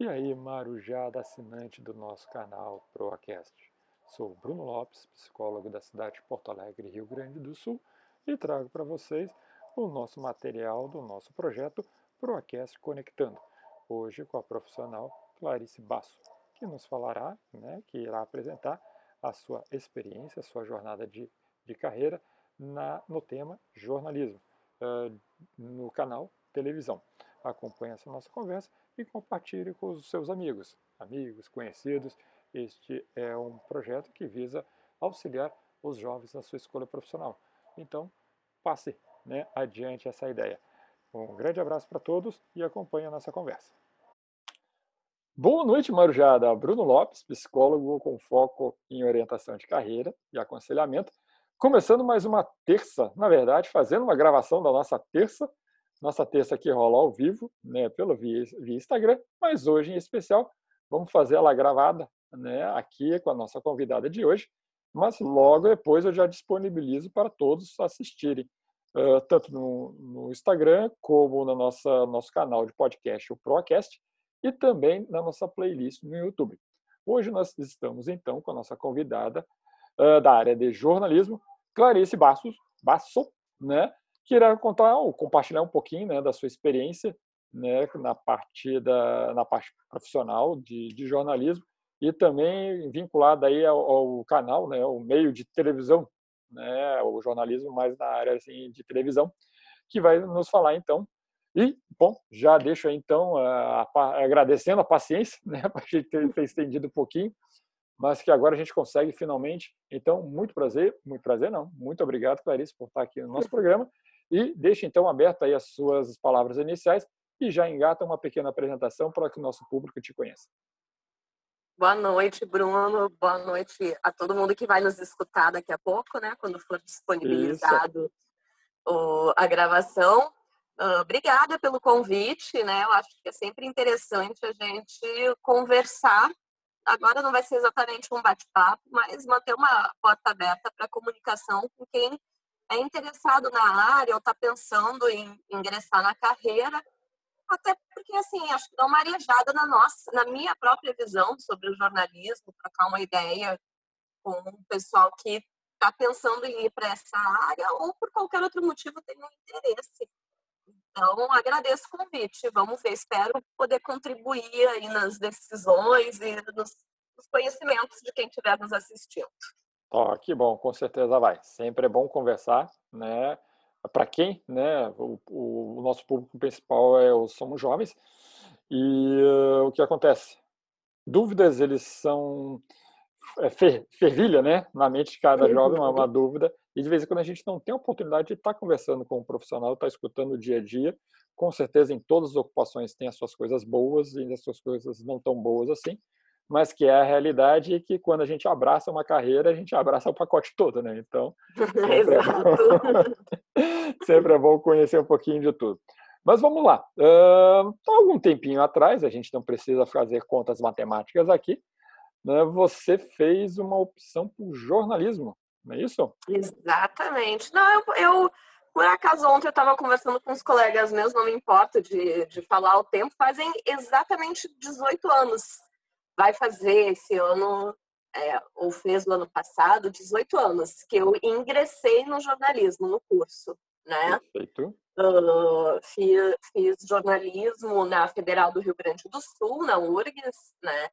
E aí, Marujada, assinante do nosso canal Proacast. Sou Bruno Lopes, psicólogo da cidade de Porto Alegre, Rio Grande do Sul, e trago para vocês o nosso material do nosso projeto Proacast Conectando. Hoje com a profissional Clarice Basso, que nos falará, né, que irá apresentar a sua experiência, a sua jornada de, de carreira na, no tema jornalismo, uh, no canal televisão. Acompanhe essa nossa conversa e compartilhe com os seus amigos, amigos, conhecidos. Este é um projeto que visa auxiliar os jovens na sua escolha profissional. Então, passe né, adiante essa ideia. Um grande abraço para todos e acompanhe a nossa conversa. Boa noite, Marujada. Bruno Lopes, psicólogo com foco em orientação de carreira e aconselhamento. Começando mais uma terça, na verdade, fazendo uma gravação da nossa terça nossa terça aqui rola ao vivo, né, pelo via, via Instagram, mas hoje em especial vamos fazer ela gravada, né, aqui com a nossa convidada de hoje, mas logo depois eu já disponibilizo para todos assistirem, uh, tanto no, no, Instagram como no nossa, nosso canal de podcast, o Procast, e também na nossa playlist no YouTube. Hoje nós estamos então com a nossa convidada uh, da área de jornalismo, Clarice Bassos, Basso, né, que irá contar ou compartilhar um pouquinho né, da sua experiência né, na parte da na parte profissional de, de jornalismo e também vinculada aí ao, ao, canal, né, o meio de televisão, né, o jornalismo mais na área assim, de televisão, que vai nos falar então. E, bom, já deixo aí então, a, a, agradecendo a paciência, né, para a gente ter, ter estendido um pouquinho, mas que agora a gente consegue finalmente. Então, muito prazer, muito prazer não, muito obrigado, Clarice, por estar aqui no nosso programa e deixe então aberta aí as suas palavras iniciais e já engata uma pequena apresentação para que o nosso público te conheça. Boa noite, Bruno. Boa noite a todo mundo que vai nos escutar daqui a pouco, né? Quando for disponibilizado o, a gravação. Uh, obrigada pelo convite, né? Eu acho que é sempre interessante a gente conversar. Agora não vai ser exatamente um bate-papo, mas manter uma porta aberta para comunicação com quem é interessado na área ou está pensando em ingressar na carreira, até porque, assim, acho que dá uma arejada na nossa, na minha própria visão sobre o jornalismo, trocar uma ideia com o pessoal que está pensando em ir para essa área ou por qualquer outro motivo tem um interesse. Então, agradeço o convite. Vamos ver, espero poder contribuir aí nas decisões e nos, nos conhecimentos de quem estiver nos assistindo. Ó, que bom, com certeza vai. Sempre é bom conversar, né? Para quem, né? O, o, nosso público principal é os somos jovens e uh, o que acontece? Dúvidas eles são é, fer, fervilha, né? Na mente de cada jovem uma, uma, dúvida e de vez em quando a gente não tem a oportunidade de estar tá conversando com um profissional, estar tá escutando o dia a dia. Com certeza, em todas as ocupações tem as suas coisas boas e as suas coisas não tão boas assim mas que é a realidade e que quando a gente abraça uma carreira, a gente abraça o pacote todo, né? Então, sempre, é bom, sempre é bom conhecer um pouquinho de tudo. Mas vamos lá. Uh, algum tempinho atrás, a gente não precisa fazer contas matemáticas aqui, né? você fez uma opção por jornalismo, não é isso? Exatamente. Não, eu, eu por acaso ontem eu estava conversando com os colegas meus, não me importa de, de falar o tempo, fazem exatamente 18 anos vai fazer esse ano, é, ou fez no ano passado, 18 anos, que eu ingressei no jornalismo, no curso, né? Perfeito. Uh, fiz, fiz, jornalismo na Federal do Rio Grande do Sul, na URGS, né?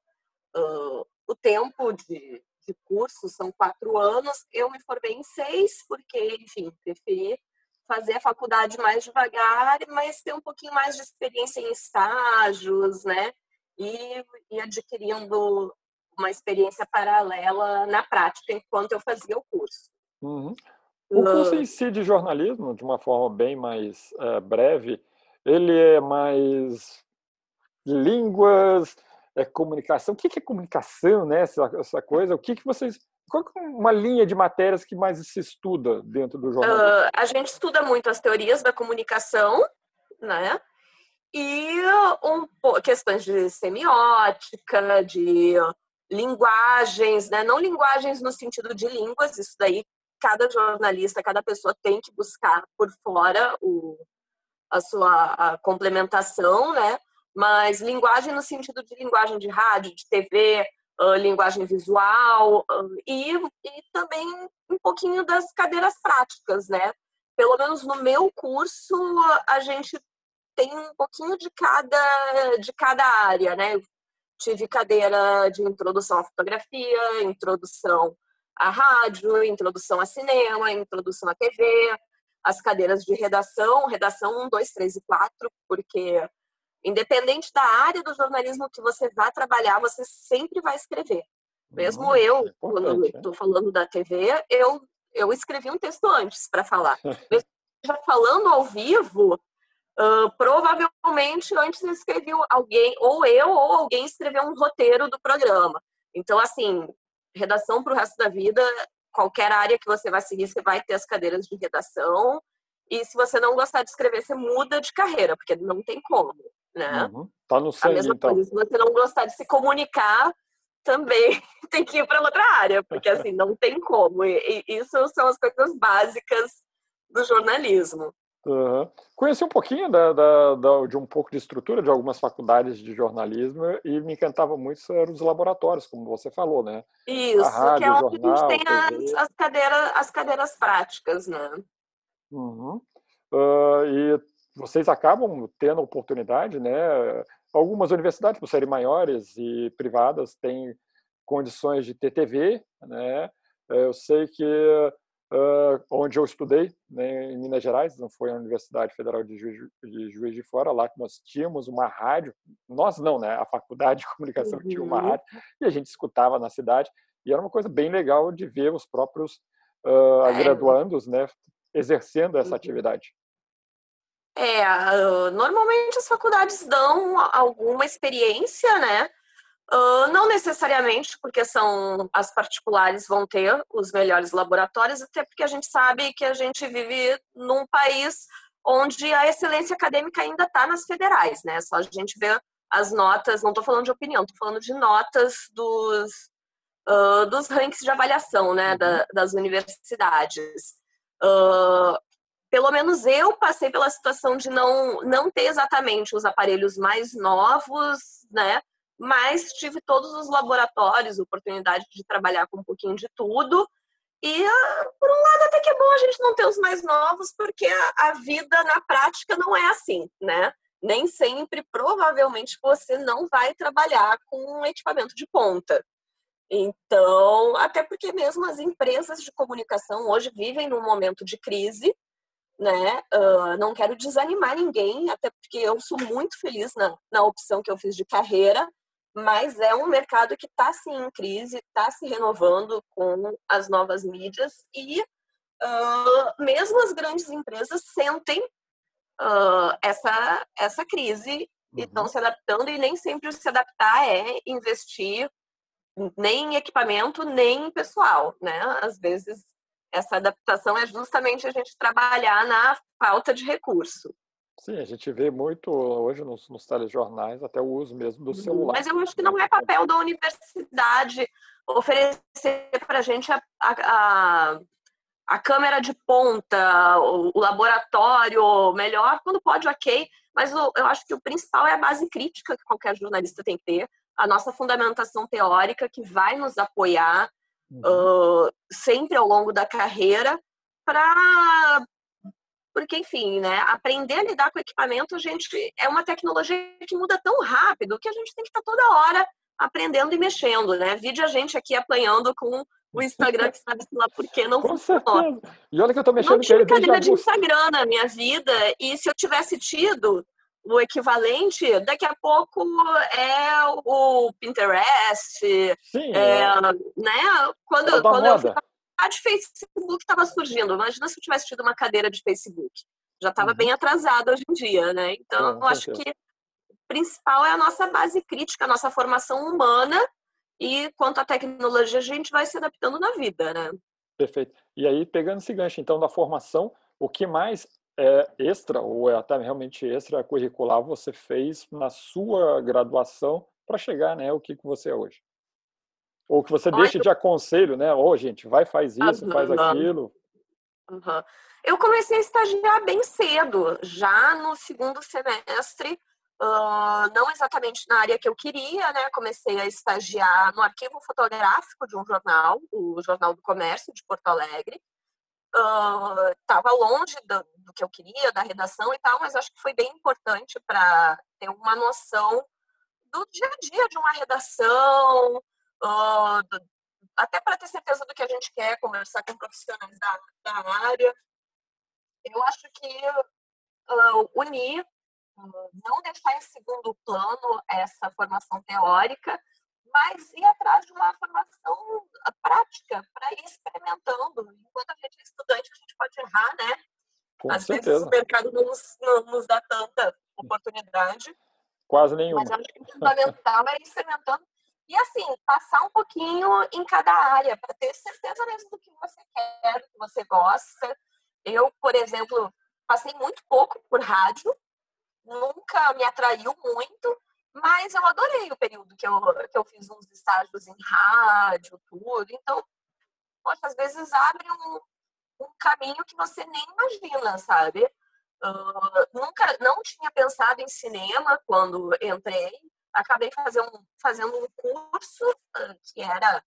Uh, o tempo de, de curso são quatro anos, eu me formei em seis, porque, enfim, preferi fazer a faculdade mais devagar, mas ter um pouquinho mais de experiência em estágios, né? E, e adquirindo uma experiência paralela na prática enquanto eu fazia o curso. Uhum. O curso em si de jornalismo, de uma forma bem mais uh, breve, ele é mais línguas, é comunicação. O que é comunicação, né? Essa, essa coisa. O que que vocês qual é uma linha de matérias que mais se estuda dentro do jornalismo? Uh, a gente estuda muito as teorias da comunicação, né? E um, questões de semiótica, de linguagens, né? não linguagens no sentido de línguas, isso daí cada jornalista, cada pessoa tem que buscar por fora o, a sua a complementação, né? mas linguagem no sentido de linguagem de rádio, de TV, uh, linguagem visual uh, e, e também um pouquinho das cadeiras práticas, né? Pelo menos no meu curso, a gente tem um pouquinho de cada, de cada área, né? tive cadeira de introdução à fotografia, introdução à rádio, introdução a cinema, introdução à TV, as cadeiras de redação, redação 1, 2, 3 e 4, porque independente da área do jornalismo que você vá trabalhar, você sempre vai escrever. Mesmo eu, é quando estou falando da TV, eu, eu escrevi um texto antes para falar. Mesmo já falando ao vivo, uh, provavelmente antes escreveu alguém, ou eu, ou alguém escreveu um roteiro do programa. Então, assim, redação para o resto da vida, qualquer área que você vai seguir, você vai ter as cadeiras de redação. E se você não gostar de escrever, você muda de carreira, porque não tem como, né? Uhum. Tá no sangue, A mesma então. coisa, se você não gostar de se comunicar, também tem que ir para outra área, porque assim, não tem como. E, e, isso são as coisas básicas do jornalismo. Uhum. Conheci um pouquinho da, da, da, de um pouco de estrutura de algumas faculdades de jornalismo e me encantava muito eram os laboratórios, como você falou, né? Isso, rádio, que é onde jornal, a gente tem as, as, cadeiras, as cadeiras práticas, né? Uhum. Uh, e vocês acabam tendo oportunidade, né? Algumas universidades, por serem maiores e privadas, têm condições de ter TV, né? Eu sei que uh, onde eu estudei, né, em Minas Gerais, não foi a Universidade Federal de Juiz, de Juiz de Fora, lá que nós tínhamos uma rádio, nós não, né, a Faculdade de Comunicação uhum. tinha uma uhum. rádio, e a gente escutava na cidade, e era uma coisa bem legal de ver os próprios uh, graduandos, né, exercendo essa uhum. atividade. É, normalmente as faculdades dão alguma experiência, né? Uh, não necessariamente porque são as particulares vão ter os melhores laboratórios, até porque a gente sabe que a gente vive num país onde a excelência acadêmica ainda está nas federais, né? Só a gente vê as notas, não estou falando de opinião, estou falando de notas dos, uh, dos rankings de avaliação, né, da, uhum. das universidades. Uh, pelo menos eu passei pela situação de não, não ter exatamente os aparelhos mais novos, né? Mas tive todos os laboratórios, oportunidade de trabalhar com um pouquinho de tudo. E, ah, por um lado, até que é bom a gente não ter os mais novos, porque a, vida na prática não é assim, né? Nem sempre, provavelmente, você não vai trabalhar com um equipamento de ponta. Então, até porque mesmo as empresas de comunicação hoje vivem num momento de crise, né? Uh, não quero desanimar ninguém, até porque eu sou muito feliz na, na opção que eu fiz de carreira, mas é um mercado que está sim em crise, está se renovando com as novas mídias e uh, mesmo as grandes empresas sentem uh, essa, essa crise uhum. e estão se adaptando e nem sempre se adaptar é investir nem em equipamento nem em pessoal, né? Às vezes essa adaptação é justamente a gente trabalhar na falta de recurso. Sim, a gente vê muito hoje nos, nos telejornais até o uso mesmo do uhum. celular. Mas eu acho que não é papel da universidade oferecer para a gente a, a, a, câmera de ponta, o, o, laboratório melhor, quando pode, ok. Mas o, eu acho que o principal é a base crítica que qualquer jornalista tem que ter, a nossa fundamentação teórica que vai nos apoiar uhum. uh, sempre ao longo da carreira para porque, enfim, né, aprender a lidar com equipamento, a gente é uma tecnologia que muda tão rápido que a gente tem que estar toda hora aprendendo e mexendo, né? Vide a gente aqui apanhando com o Instagram, que sabe lá por que não com funciona. E olha que eu tô mexendo não tive cadeira de Instagram na minha vida, e se eu tivesse tido o equivalente, daqui a pouco é o Pinterest, Sim, é, é. né? Quando, é quando eu fui a de Facebook estava surgindo. Imagina se eu tivesse tido uma cadeira de Facebook. Já estava uhum. bem atrasado hoje em dia, né? Então, eu acho que o principal é a nossa base crítica, a nossa formação humana e quanto à tecnologia a gente vai se adaptando na vida, né? Perfeito. E aí, pegando esse gancho, então, da formação, o que mais é extra, ou é até realmente extra curricular, você fez na sua graduação para chegar, né, o que, que você é hoje? Ou que você deixa de aconselho, né? Ô, oh, gente, vai, faz isso, uhum. faz aquilo. Uhum. Eu comecei a estagiar bem cedo, já no segundo semestre. uh, não exatamente na área que eu queria, né? Comecei a estagiar no arquivo fotográfico de um jornal, o Jornal do Comércio de Porto Alegre. Estava uh, longe do, do, que eu queria, da redação e tal, mas acho que foi bem importante para ter uma noção do dia a dia de uma redação, uh, do, até para ter certeza do que a gente quer, conversar com profissionais da, da área. Eu acho que uh, unir não deixar em segundo plano essa formação teórica, mas ir atrás de uma formação prática para ir experimentando. Enquanto a gente é estudante, a gente pode errar, né? Com Às certeza. vezes o mercado não nos, não nos dá tanta oportunidade. Quase nenhuma. Mas acho que o fundamental é ir experimentando. E assim, passar um pouquinho em cada área, para ter certeza mesmo do que você quer, do que você gosta. Eu, por exemplo, passei muito pouco por rádio, nunca me atraiu muito, mas eu adorei o período que eu, que eu fiz uns estágios em rádio, tudo. Então, poxa, às vezes abre um, um caminho que você nem imagina, sabe? Uh, nunca, não tinha pensado em cinema quando entrei. Acabei fazendo, fazendo um curso uh, que era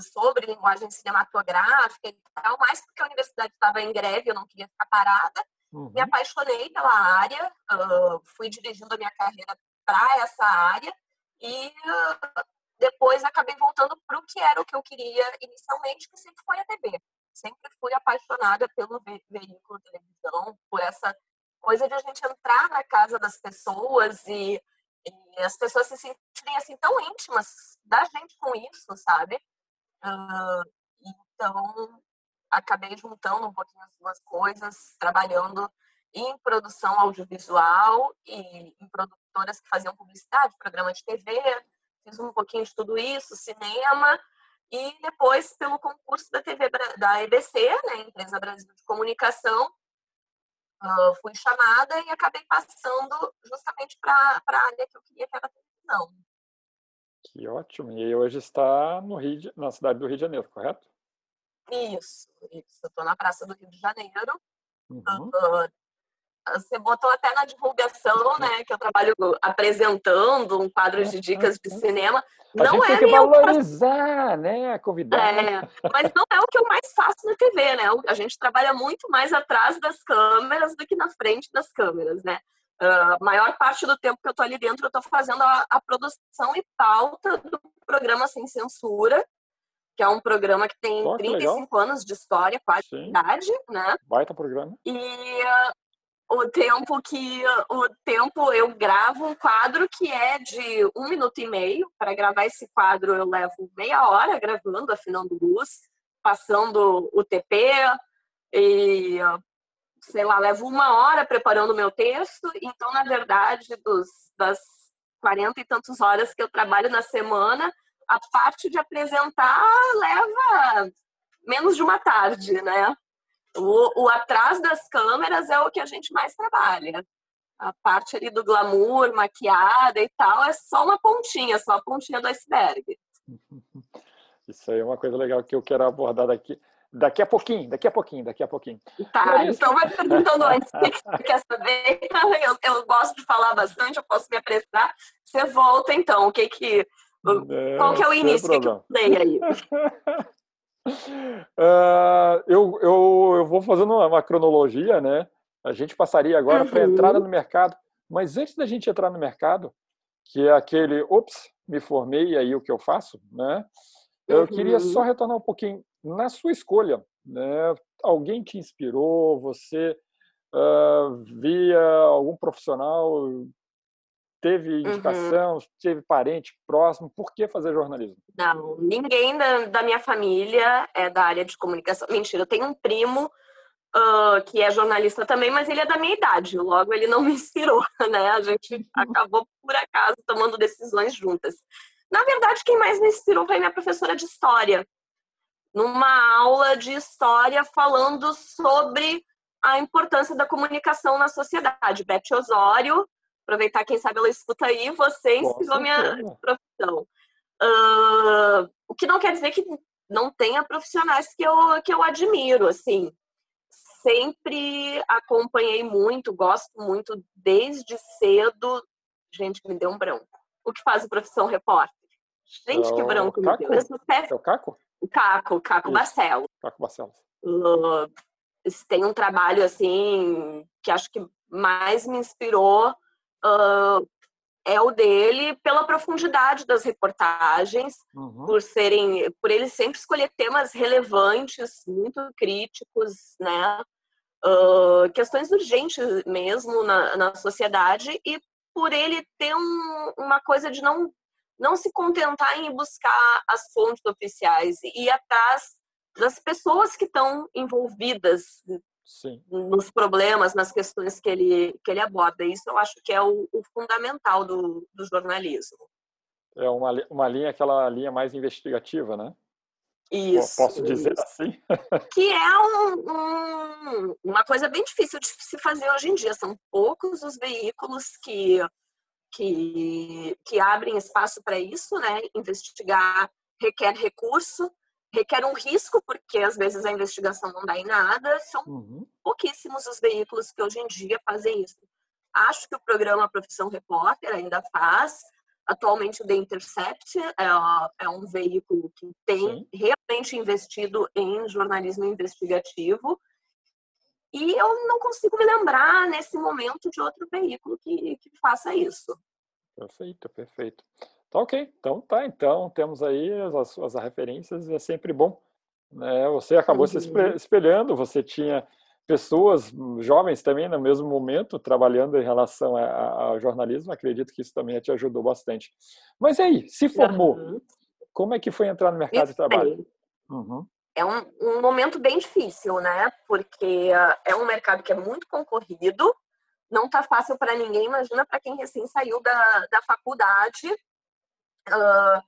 sobre linguagem cinematográfica e tal, mais porque a universidade estava em greve, eu não queria ficar parada. Uhum. Me apaixonei pela área, uh, fui dirigindo a minha carreira para essa área e uh, depois acabei voltando para o que era o que eu queria inicialmente, que sempre foi a TV. Sempre fui apaixonada pelo ve veículo televisão, por essa coisa de a gente entrar na casa das pessoas e, e as pessoas se sentirem assim tão íntimas da gente com isso, sabe? Uh, então, acabei juntando um pouquinho as duas coisas, trabalhando em produção audiovisual e em produtoras que faziam publicidade, programa de TV, fiz um pouquinho de tudo isso, cinema, e depois pelo concurso da TV da EBC, né, Empresa Brasil de Comunicação, uh, fui chamada e acabei passando justamente para a área que eu queria, que era a televisão. Que ótimo! E hoje está no Rio, na cidade do Rio de Janeiro, correto? Isso, isso. Eu estou na Praça do Rio de Janeiro. Uhum. Uh, você botou até na divulgação, né, que eu trabalho apresentando um quadro de dicas de cinema. A não é tem que valorizar, né, convidar. É, mas não é o que eu mais faço na TV, né? A gente trabalha muito mais atrás das câmeras do que na frente das câmeras, né? Uh, a maior parte do tempo que eu tô ali dentro, eu tô fazendo a, a produção e pauta do programa Sem Censura, que é um programa que tem que 35 legal. anos de história, quase idade, né? Baita programa. E uh, o tempo que o tempo eu gravo um quadro que é de um minuto e meio. Para gravar esse quadro eu levo meia hora gravando, afinando luz, passando o TP e sei lá, levo uma hora preparando o meu texto. Então, na verdade, dos, das 40 e tantas horas que eu trabalho na semana, a parte de apresentar leva menos de uma tarde, né? O, o atrás das câmeras é o que a gente mais trabalha. A parte ali do glamour, maquiada e tal, é só uma pontinha, só a pontinha do iceberg. Isso aí é uma coisa legal que eu quero abordar daqui. Daqui a pouquinho, daqui a pouquinho, daqui a pouquinho. Tá, então vai perguntando antes o que você quer saber. Eu, eu gosto de falar bastante, eu posso me apressar. Você volta então, o que que é, Qual que é o início? O que, eu dei aí? Uh, eu, eu, eu vou fazendo uma cronologia, né? A gente passaria agora uhum. para a entrada no mercado. Mas antes da gente entrar no mercado, que é aquele, ops, me formei e aí o que eu faço, né? Eu uhum. queria só retornar um pouquinho na sua escolha, né? Alguém te inspirou? Você uh, via algum profissional Teve uhum. indicação, uhum. teve parente próximo? Por que fazer jornalismo? Não, ninguém da, da minha família é da área de comunicação. Mentira, eu tenho um primo uh, que é jornalista também, mas ele é da minha idade. Logo, ele não me inspirou, né? A gente acabou, por acaso, tomando decisões juntas. Na verdade, quem mais me inspirou foi minha professora de história. Numa aula de história falando sobre a importância da comunicação na sociedade. Beth Osório, aproveitar, quem sabe ela escuta aí, você ensinou minha profissão. Uh, o que não quer dizer que não tenha profissionais que eu, que eu admiro, assim. Sempre acompanhei muito, gosto muito desde cedo Gente, me deu um branco. O que faz a profissão repórter? Gente, que É branco me deu. É o Caco? O Caco, o Caco Isso. Barcelos. Caco Barcelos. Uh, tem um trabalho assim que acho que mais me inspirou uh, é o dele pela profundidade das reportagens, Uhum. por serem, por ele sempre escolher temas relevantes, muito críticos, né? Uh, questões urgentes mesmo na, na sociedade e por ele ter um, uma coisa de não não se contentar em buscar as fontes oficiais e ir atrás das pessoas que estão envolvidas Sim. nos problemas, nas questões que ele, que ele aborda. Isso eu acho que é o, o fundamental do, do jornalismo. É uma, uma linha, aquela linha mais investigativa, né? Isso. Posso dizer isso. assim? Que é um- um- uma coisa bem difícil de se fazer hoje em dia. São poucos os veículos que, que, que abrem espaço para isso, né? Investigar requer recurso, requer um risco, porque às vezes a investigação não dá em nada. São Uhum. pouquíssimos os veículos que hoje em dia fazem isso. Acho que o programa Profissão Repórter ainda faz. Atualmente o The Intercept é, é um veículo que tem Sim. realmente investido em jornalismo investigativo. E eu não consigo me lembrar nesse momento de outro veículo que, que faça isso. Perfeito, perfeito. Tá ok. Então tá, então temos aí as, as referências, é sempre bom. Né? Você acabou se Uhum. espelhando, você tinha pessoas jovens também no mesmo momento trabalhando em relação ao jornalismo, acredito que isso também te ajudou bastante. Mas e aí, se formou, Uhum. como é que foi entrar no mercado de trabalho? Uhum. É um, um momento bem difícil, né? Porque ah, é um mercado que é muito concorrido, não tá fácil para ninguém, imagina para quem recém saiu da, da faculdade. Ah,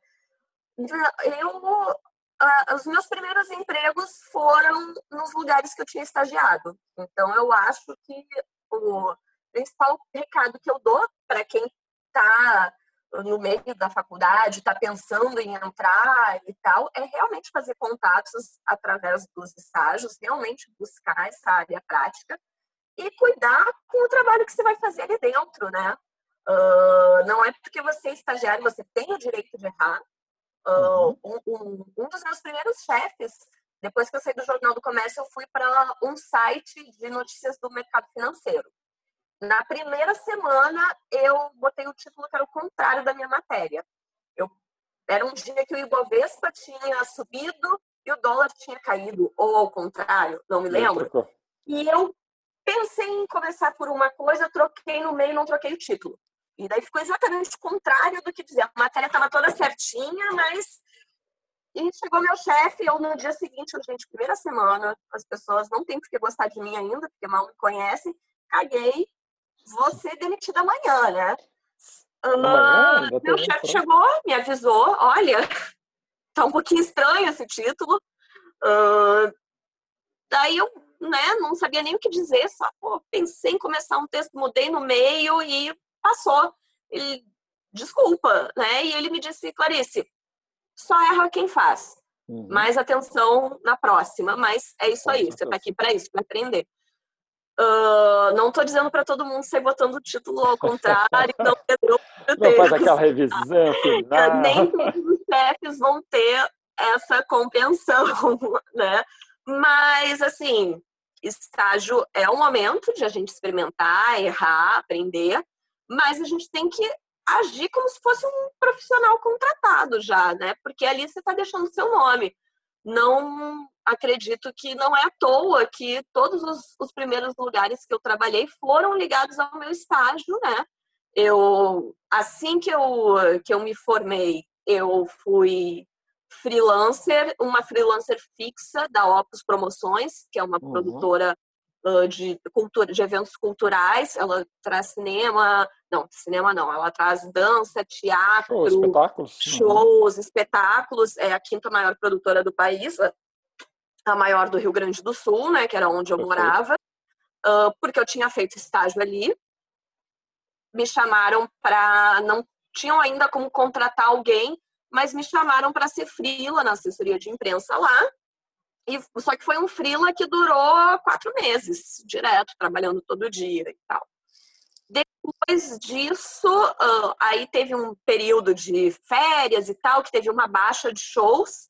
eu, ah, os meus primeiros empregos foram nos lugares que eu tinha estagiado. Então, eu acho que o principal recado que eu dou para quem está no meio da faculdade, está pensando em entrar e tal, é realmente fazer contatos através dos estágios, realmente buscar essa área prática e cuidar com o trabalho que você vai fazer ali dentro, né? Uh, não é porque você é estagiário, você tem o direito de errar. Uh, um, um, um dos meus primeiros chefes, depois que eu saí do Jornal do Comércio, eu fui para um site de notícias do mercado financeiro. Na primeira semana, eu botei o título que era o contrário da minha matéria. Eu, era um dia que o Ibovespa tinha subido e o dólar tinha caído, ou ao contrário, não me lembro. E eu pensei em começar por uma coisa, troquei no meio, não troquei o título. E daí ficou exatamente o contrário do que dizia. A matéria estava toda certinha, mas. E chegou meu chefe, eu no dia seguinte, eu, gente, primeira semana, as pessoas não têm por que gostar de mim ainda, porque mal me conhecem. Caguei, vou ser demitida amanhã, né? Amanhã, uh, meu chefe chegou, me avisou: olha, tá um pouquinho estranho esse título. Uh, daí eu né, não sabia nem o que dizer, só pô, pensei em começar um texto, mudei no meio e passou. Ele, desculpa, né? E ele me disse, Clarice, só erra quem faz. Uhum. Mais atenção na próxima, mas é isso aí, você tá aqui para isso, para aprender. Uh, não tô dizendo para todo mundo sair botando o título ao contrário, não? Não faz aquela revisão final. Nem todos os chefes vão ter essa compreensão, né? Mas, assim, estágio é o momento de a gente experimentar, errar, aprender, mas a gente tem que agir como se fosse um profissional contratado já, né? Porque ali você está deixando o seu nome. Não acredito que não é à toa que todos os, os, primeiros lugares que eu trabalhei foram ligados ao meu estágio, né? Eu, assim que eu, que eu me formei, eu fui freelancer, uma freelancer fixa da Opus Promoções, que é uma uhum. produtora de, cultura, de eventos culturais. Ela traz cinema, não, cinema não, ela traz dança, teatro, shows, espetáculos, shows, uhum. espetáculos. É a quinta maior produtora do país, a maior do Rio Grande do Sul, né, que era onde eu Perfeito. morava, uh, porque eu tinha feito estágio ali. Me chamaram para, não tinham ainda como contratar alguém mas me chamaram para ser frila na assessoria de imprensa lá. E, só que foi um frila que durou quatro meses, direto, trabalhando todo dia e tal. Depois disso, uh, aí teve um período de férias e tal, que teve uma baixa de shows.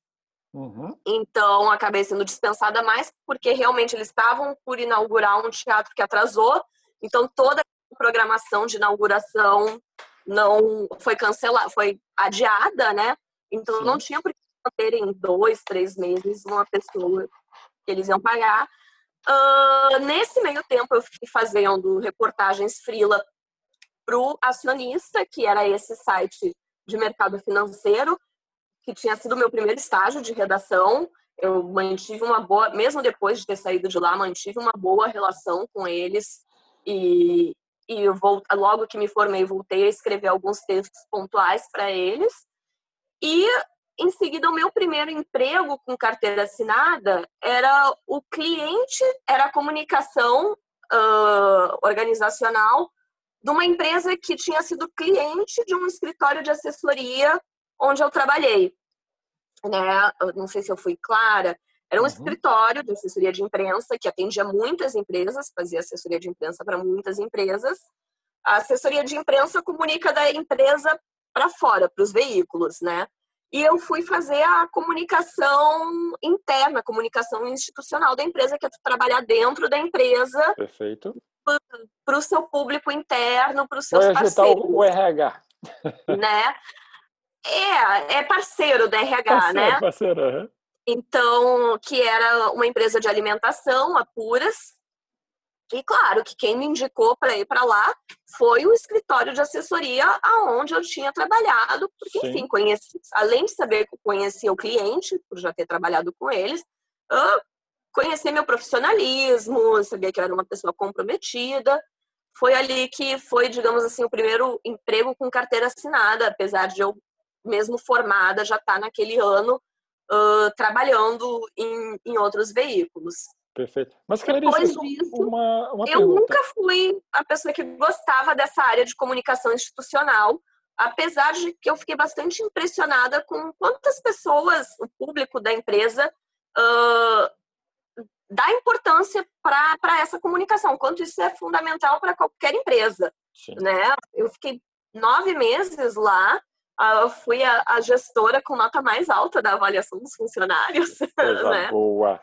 Uhum. Então, acabei sendo dispensada mais, porque realmente eles estavam por inaugurar um teatro que atrasou. Então, toda a programação de inauguração não foi cancelada, foi adiada, né? Então, Sim. não tinha por que manterem dois, três meses uma pessoa que eles iam pagar. Uh, nesse meio tempo, eu fiquei fazendo reportagens frila para o acionista, que era esse site de mercado financeiro, que tinha sido meu primeiro estágio de redação. Eu mantive uma boa, mesmo depois de ter saído de lá, mantive uma boa relação com eles e, e eu vou, logo que me formei, voltei a escrever alguns textos pontuais para eles. E em seguida, o meu primeiro emprego com carteira assinada era o cliente, era a comunicação uh, organizacional de uma empresa que tinha sido cliente de um escritório de assessoria onde eu trabalhei. Né? Eu não sei se eu fui clara. Era um uhum. escritório de assessoria de imprensa que atendia muitas empresas, fazia assessoria de imprensa para muitas empresas. A assessoria de imprensa comunica da empresa para fora, para os veículos, né? E eu fui fazer a comunicação interna, a comunicação institucional da empresa, que é trabalhar dentro da empresa. Perfeito. Para o seu público interno, para os seus Vai parceiros. o RH. Né? É, é parceiro da RH, parceiro, né? Parceiro, uhum. Então, que era uma empresa de alimentação, Apuras, e claro que quem me indicou para ir para lá foi o escritório de assessoria aonde eu tinha trabalhado, porque Sim. enfim, conheci, além de saber que conhecia o cliente, por já ter trabalhado com eles, eu conheci meu profissionalismo, sabia que eu era uma pessoa comprometida. Foi ali que foi, digamos assim, o primeiro emprego com carteira assinada, apesar de eu, mesmo formada, já estar tá naquele ano uh, trabalhando em, em outros veículos. Perfeito. Mas, Clarice, Depois disso, uma, uma eu pergunta. nunca fui a pessoa que gostava dessa área de comunicação institucional, apesar de que eu fiquei bastante impressionada com quantas pessoas, o público da empresa, uh, dá importância para essa comunicação, quanto isso é fundamental para qualquer empresa. Né? Eu fiquei nove meses lá, uh, fui a, a, gestora com nota mais alta da avaliação dos funcionários. Coisa né? boa.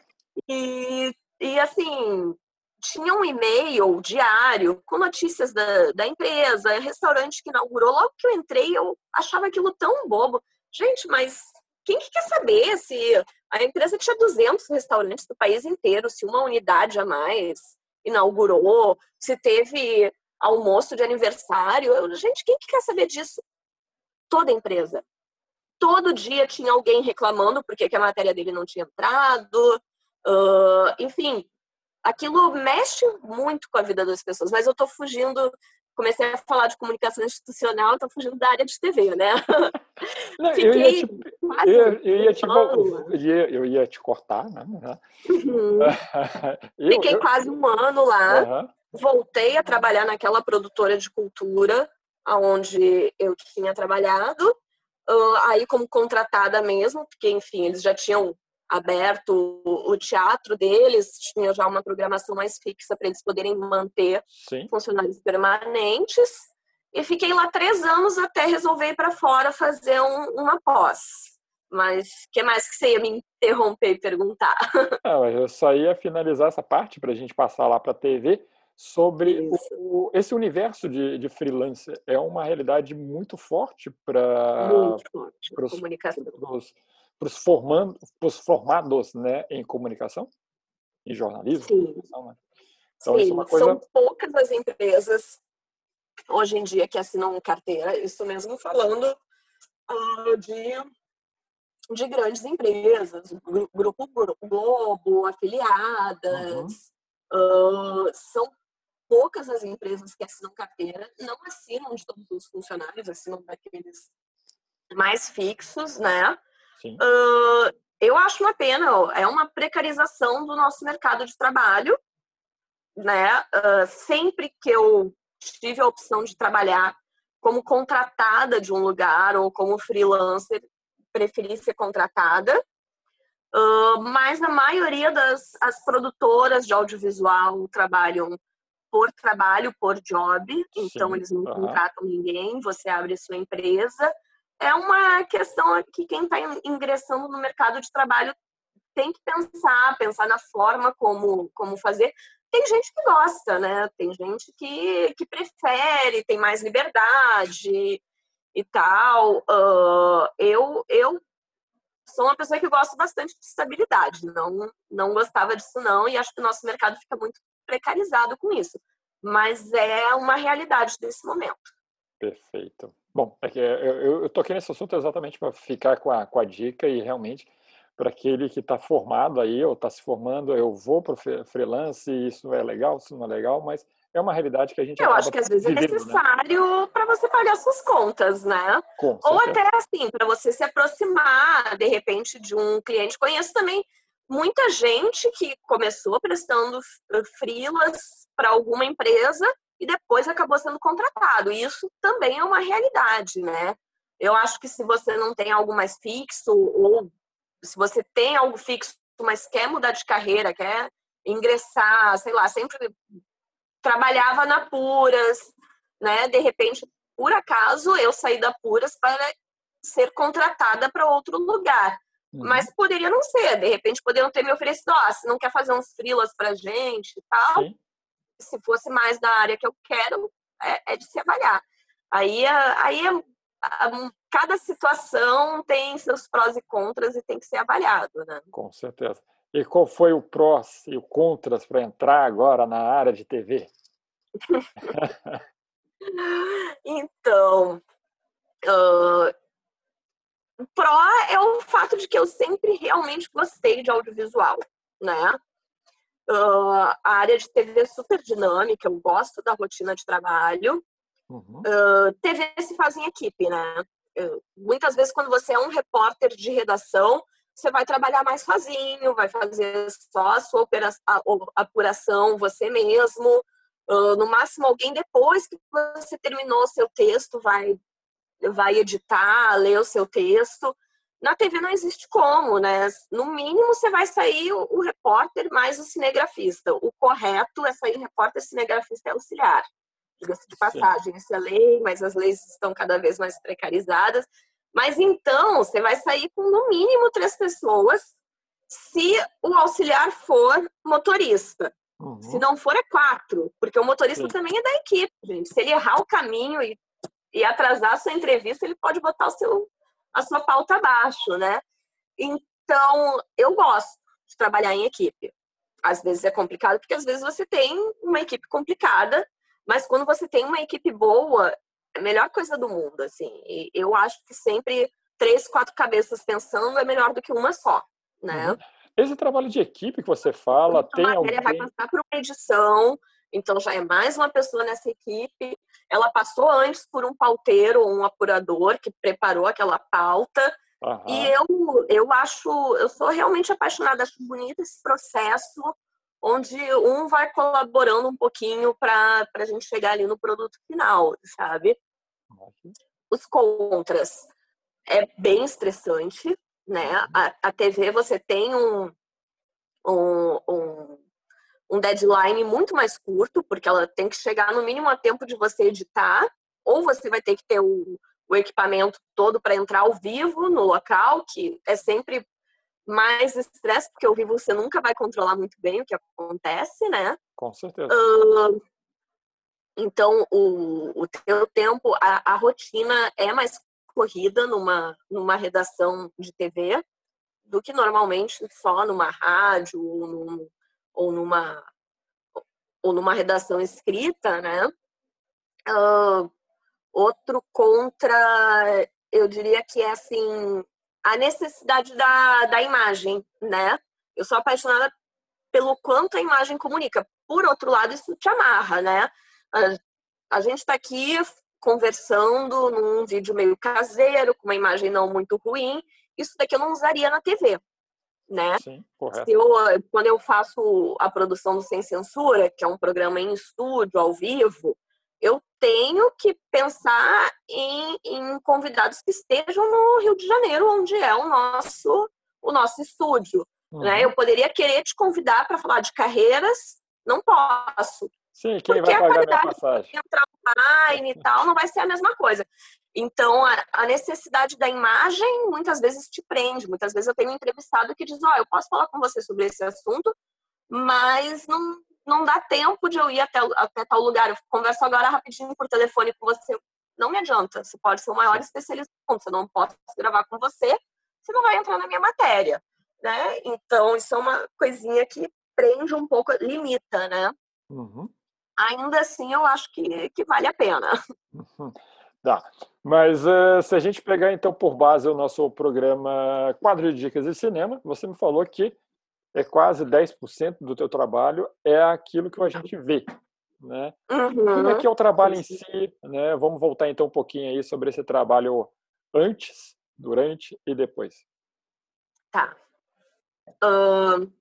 E e assim, tinha um e-mail diário com notícias da, da empresa, restaurante que inaugurou. Logo que eu entrei, eu achava aquilo tão bobo. Gente, mas quem que quer saber se a empresa tinha 200 restaurantes do país inteiro, se uma unidade a mais inaugurou, se teve almoço de aniversário? Eu, gente, quem que quer saber disso? Toda empresa. Todo dia tinha alguém reclamando porque a matéria dele não tinha entrado, Uh, enfim, aquilo mexe muito com a vida das pessoas, mas eu estou fugindo. Comecei a falar de comunicação institucional, estou fugindo da área de TV, né? Não, eu, ia te, eu, eu, ia te, eu, ia, te cortar, né? Uhum. eu, Fiquei quase um ano lá. Uhum. Voltei a trabalhar naquela produtora de cultura onde eu tinha trabalhado. Uh, aí como contratada mesmo, porque enfim, eles já tinham aberto o teatro deles, tinha já uma programação mais fixa para eles poderem manter Sim. funcionários permanentes. E fiquei lá três anos até resolver ir para fora fazer um, uma pós. Mas o que mais que você ia me interromper e perguntar? Não, eu só ia finalizar essa parte para a gente passar lá para a TV sobre o, esse universo de, de freelancer. É uma realidade muito forte para os comunicação para os formando, formados né, em comunicação, em jornalismo. Sim. Né? Então, Sim, é coisa... são poucas as empresas hoje em dia que assinam carteira, isso mesmo falando uh, de, de grandes empresas, Grupo Globo, afiliadas, uhum. uh, são poucas as empresas que assinam carteira, não assinam de todos os funcionários, assinam daqueles mais fixos, né? Uh, eu acho uma pena, é uma precarização do nosso mercado de trabalho, né? Uh, sempre que eu tive a opção de trabalhar como contratada de um lugar ou como freelancer, preferi ser contratada. Uh, mas a maioria das as produtoras de audiovisual trabalham por trabalho, por job, então Sim. eles não uhum. contratam ninguém, você abre sua empresa. É uma questão que quem está ingressando no mercado de trabalho tem que pensar, pensar na forma como, como fazer. Tem gente que gosta, né? Tem gente que, que prefere, tem mais liberdade e tal. Uh, eu, eu sou uma pessoa que gosta bastante de estabilidade, não, não gostava disso não, e acho que o nosso mercado fica muito precarizado com isso. Mas é uma realidade desse momento. Perfeito. Bom, é que eu, eu toquei nesse assunto exatamente para ficar com a, com a dica e realmente para aquele que está formado aí ou está se formando, eu vou para o freelance, isso é legal, isso não é legal, mas é uma realidade que a gente Eu acho que às vezes é vivendo, é necessário né? para você pagar suas contas, né? Com Ou até assim, para você se aproximar, de repente, de um cliente. Conheço também muita gente que começou prestando frilas para alguma empresa e depois acabou sendo contratado. E isso também é uma realidade, né? Eu acho que se você não tem algo mais fixo ou se você tem algo fixo, mas quer mudar de carreira, quer ingressar, sei lá, sempre trabalhava na Puras, né? De repente, por acaso, eu saí da Puras para ser contratada para outro lugar. Uhum. Mas poderia não ser, de repente poderiam ter me oferecido, ó, oh, se não quer fazer uns frilas pra gente e tal, Sim. Se fosse mais da área que eu quero, é, é de se avaliar. Aí, aí cada situação tem seus prós e contras e tem que ser avaliado, né? Com certeza. E qual foi o prós e o contras para entrar agora na área de TV? então, uh, o pró é o fato de que eu sempre realmente gostei de audiovisual, né? Uh, a área de TV é super dinâmica, eu gosto da rotina de trabalho. Uhum. Uh, TV se faz em equipe, né? muitas vezes, quando você é um repórter de redação, você vai trabalhar mais sozinho, vai fazer só a sua apuração você mesmo. No máximo, alguém depois que você terminou o seu texto vai, vai editar, ler o seu texto. Na TV não existe como, né? No mínimo, você vai sair o, o repórter mais o cinegrafista. O correto é sair repórter, cinegrafista e auxiliar. Diga-se de passagem, isso é lei, mas as leis estão cada vez mais precarizadas. Mas então, você vai sair com no mínimo três pessoas se o auxiliar for motorista. Uhum. Se não for, é quatro, porque o motorista Sim. também é da equipe, gente. Se ele errar o caminho e, e atrasar a sua entrevista, ele pode botar o seu, a sua pauta abaixo, né? Então, eu gosto de trabalhar em equipe. Às vezes é complicado, porque às vezes você tem uma equipe complicada, mas quando você tem uma equipe boa, a melhor coisa do mundo, assim. E eu acho que sempre três, quatro cabeças pensando é melhor do que uma só, né? Uhum. Esse trabalho de equipe que você fala, então, tem a alguém... vai passar por uma edição, então já é mais uma pessoa nessa equipe. Ela passou antes por um pauteiro, um apurador que preparou aquela pauta. Uhum. E eu, eu acho, eu sou realmente apaixonada, acho bonito esse processo onde um vai colaborando um pouquinho para a gente chegar ali no produto final, sabe? Os contras é bem estressante, né? A, a TV você tem um, um, um, um deadline muito mais curto, porque ela tem que chegar no mínimo a tempo de você editar, ou você vai ter que ter o, o equipamento todo para entrar ao vivo no local, que é sempre mais estresse, porque ao vivo você nunca vai controlar muito bem o que acontece, né? Com certeza. Uh, então, o, o teu tempo, a, a, rotina é mais corrida numa, numa redação de TV do que normalmente só numa rádio ou, num, ou numa ou numa redação escrita, né? Uh, outro contra, eu diria que é assim a necessidade da, da imagem, né? Eu sou apaixonada pelo quanto a imagem comunica. Por outro lado, isso te amarra, né? A, a gente está aqui conversando num vídeo meio caseiro, com uma imagem não muito ruim. Isso daqui eu não usaria na TV, né? Sim, correto. Eu, quando eu faço a produção do Sem Censura, que é um programa em estúdio, ao vivo, eu tenho que pensar em, em, convidados que estejam no Rio de Janeiro, onde é o nosso, o nosso estúdio. Né? Uhum. Né? Eu poderia querer te convidar para falar de carreiras, não posso. Sim, quem Porque vai pagar a qualidade minha passagem? entrar online e tal não vai ser a mesma coisa. Então, a, a, necessidade da imagem muitas vezes te prende. Muitas vezes eu tenho um entrevistado que diz: Ó, oh, eu posso falar com você sobre esse assunto, mas não, não dá tempo de eu ir até, até tal lugar. Eu converso agora rapidinho por telefone com você. Não me adianta. Você pode ser o maior especialista do mundo. Se eu não posso gravar com você, você não vai entrar na minha matéria. Né? Então, isso é uma coisinha que prende um pouco, limita, né? Uhum. Ainda assim, eu acho que, que vale a pena. Uhum. Tá. Mas uh, se a gente pegar então por base o nosso programa Quadro de Dicas de Cinema, você me falou que é quase 10% do teu trabalho é aquilo que a gente vê, né? Uhum. Como é que é o trabalho em si, né? Vamos voltar então um pouquinho aí sobre esse trabalho antes, durante e depois. Tá. Uh,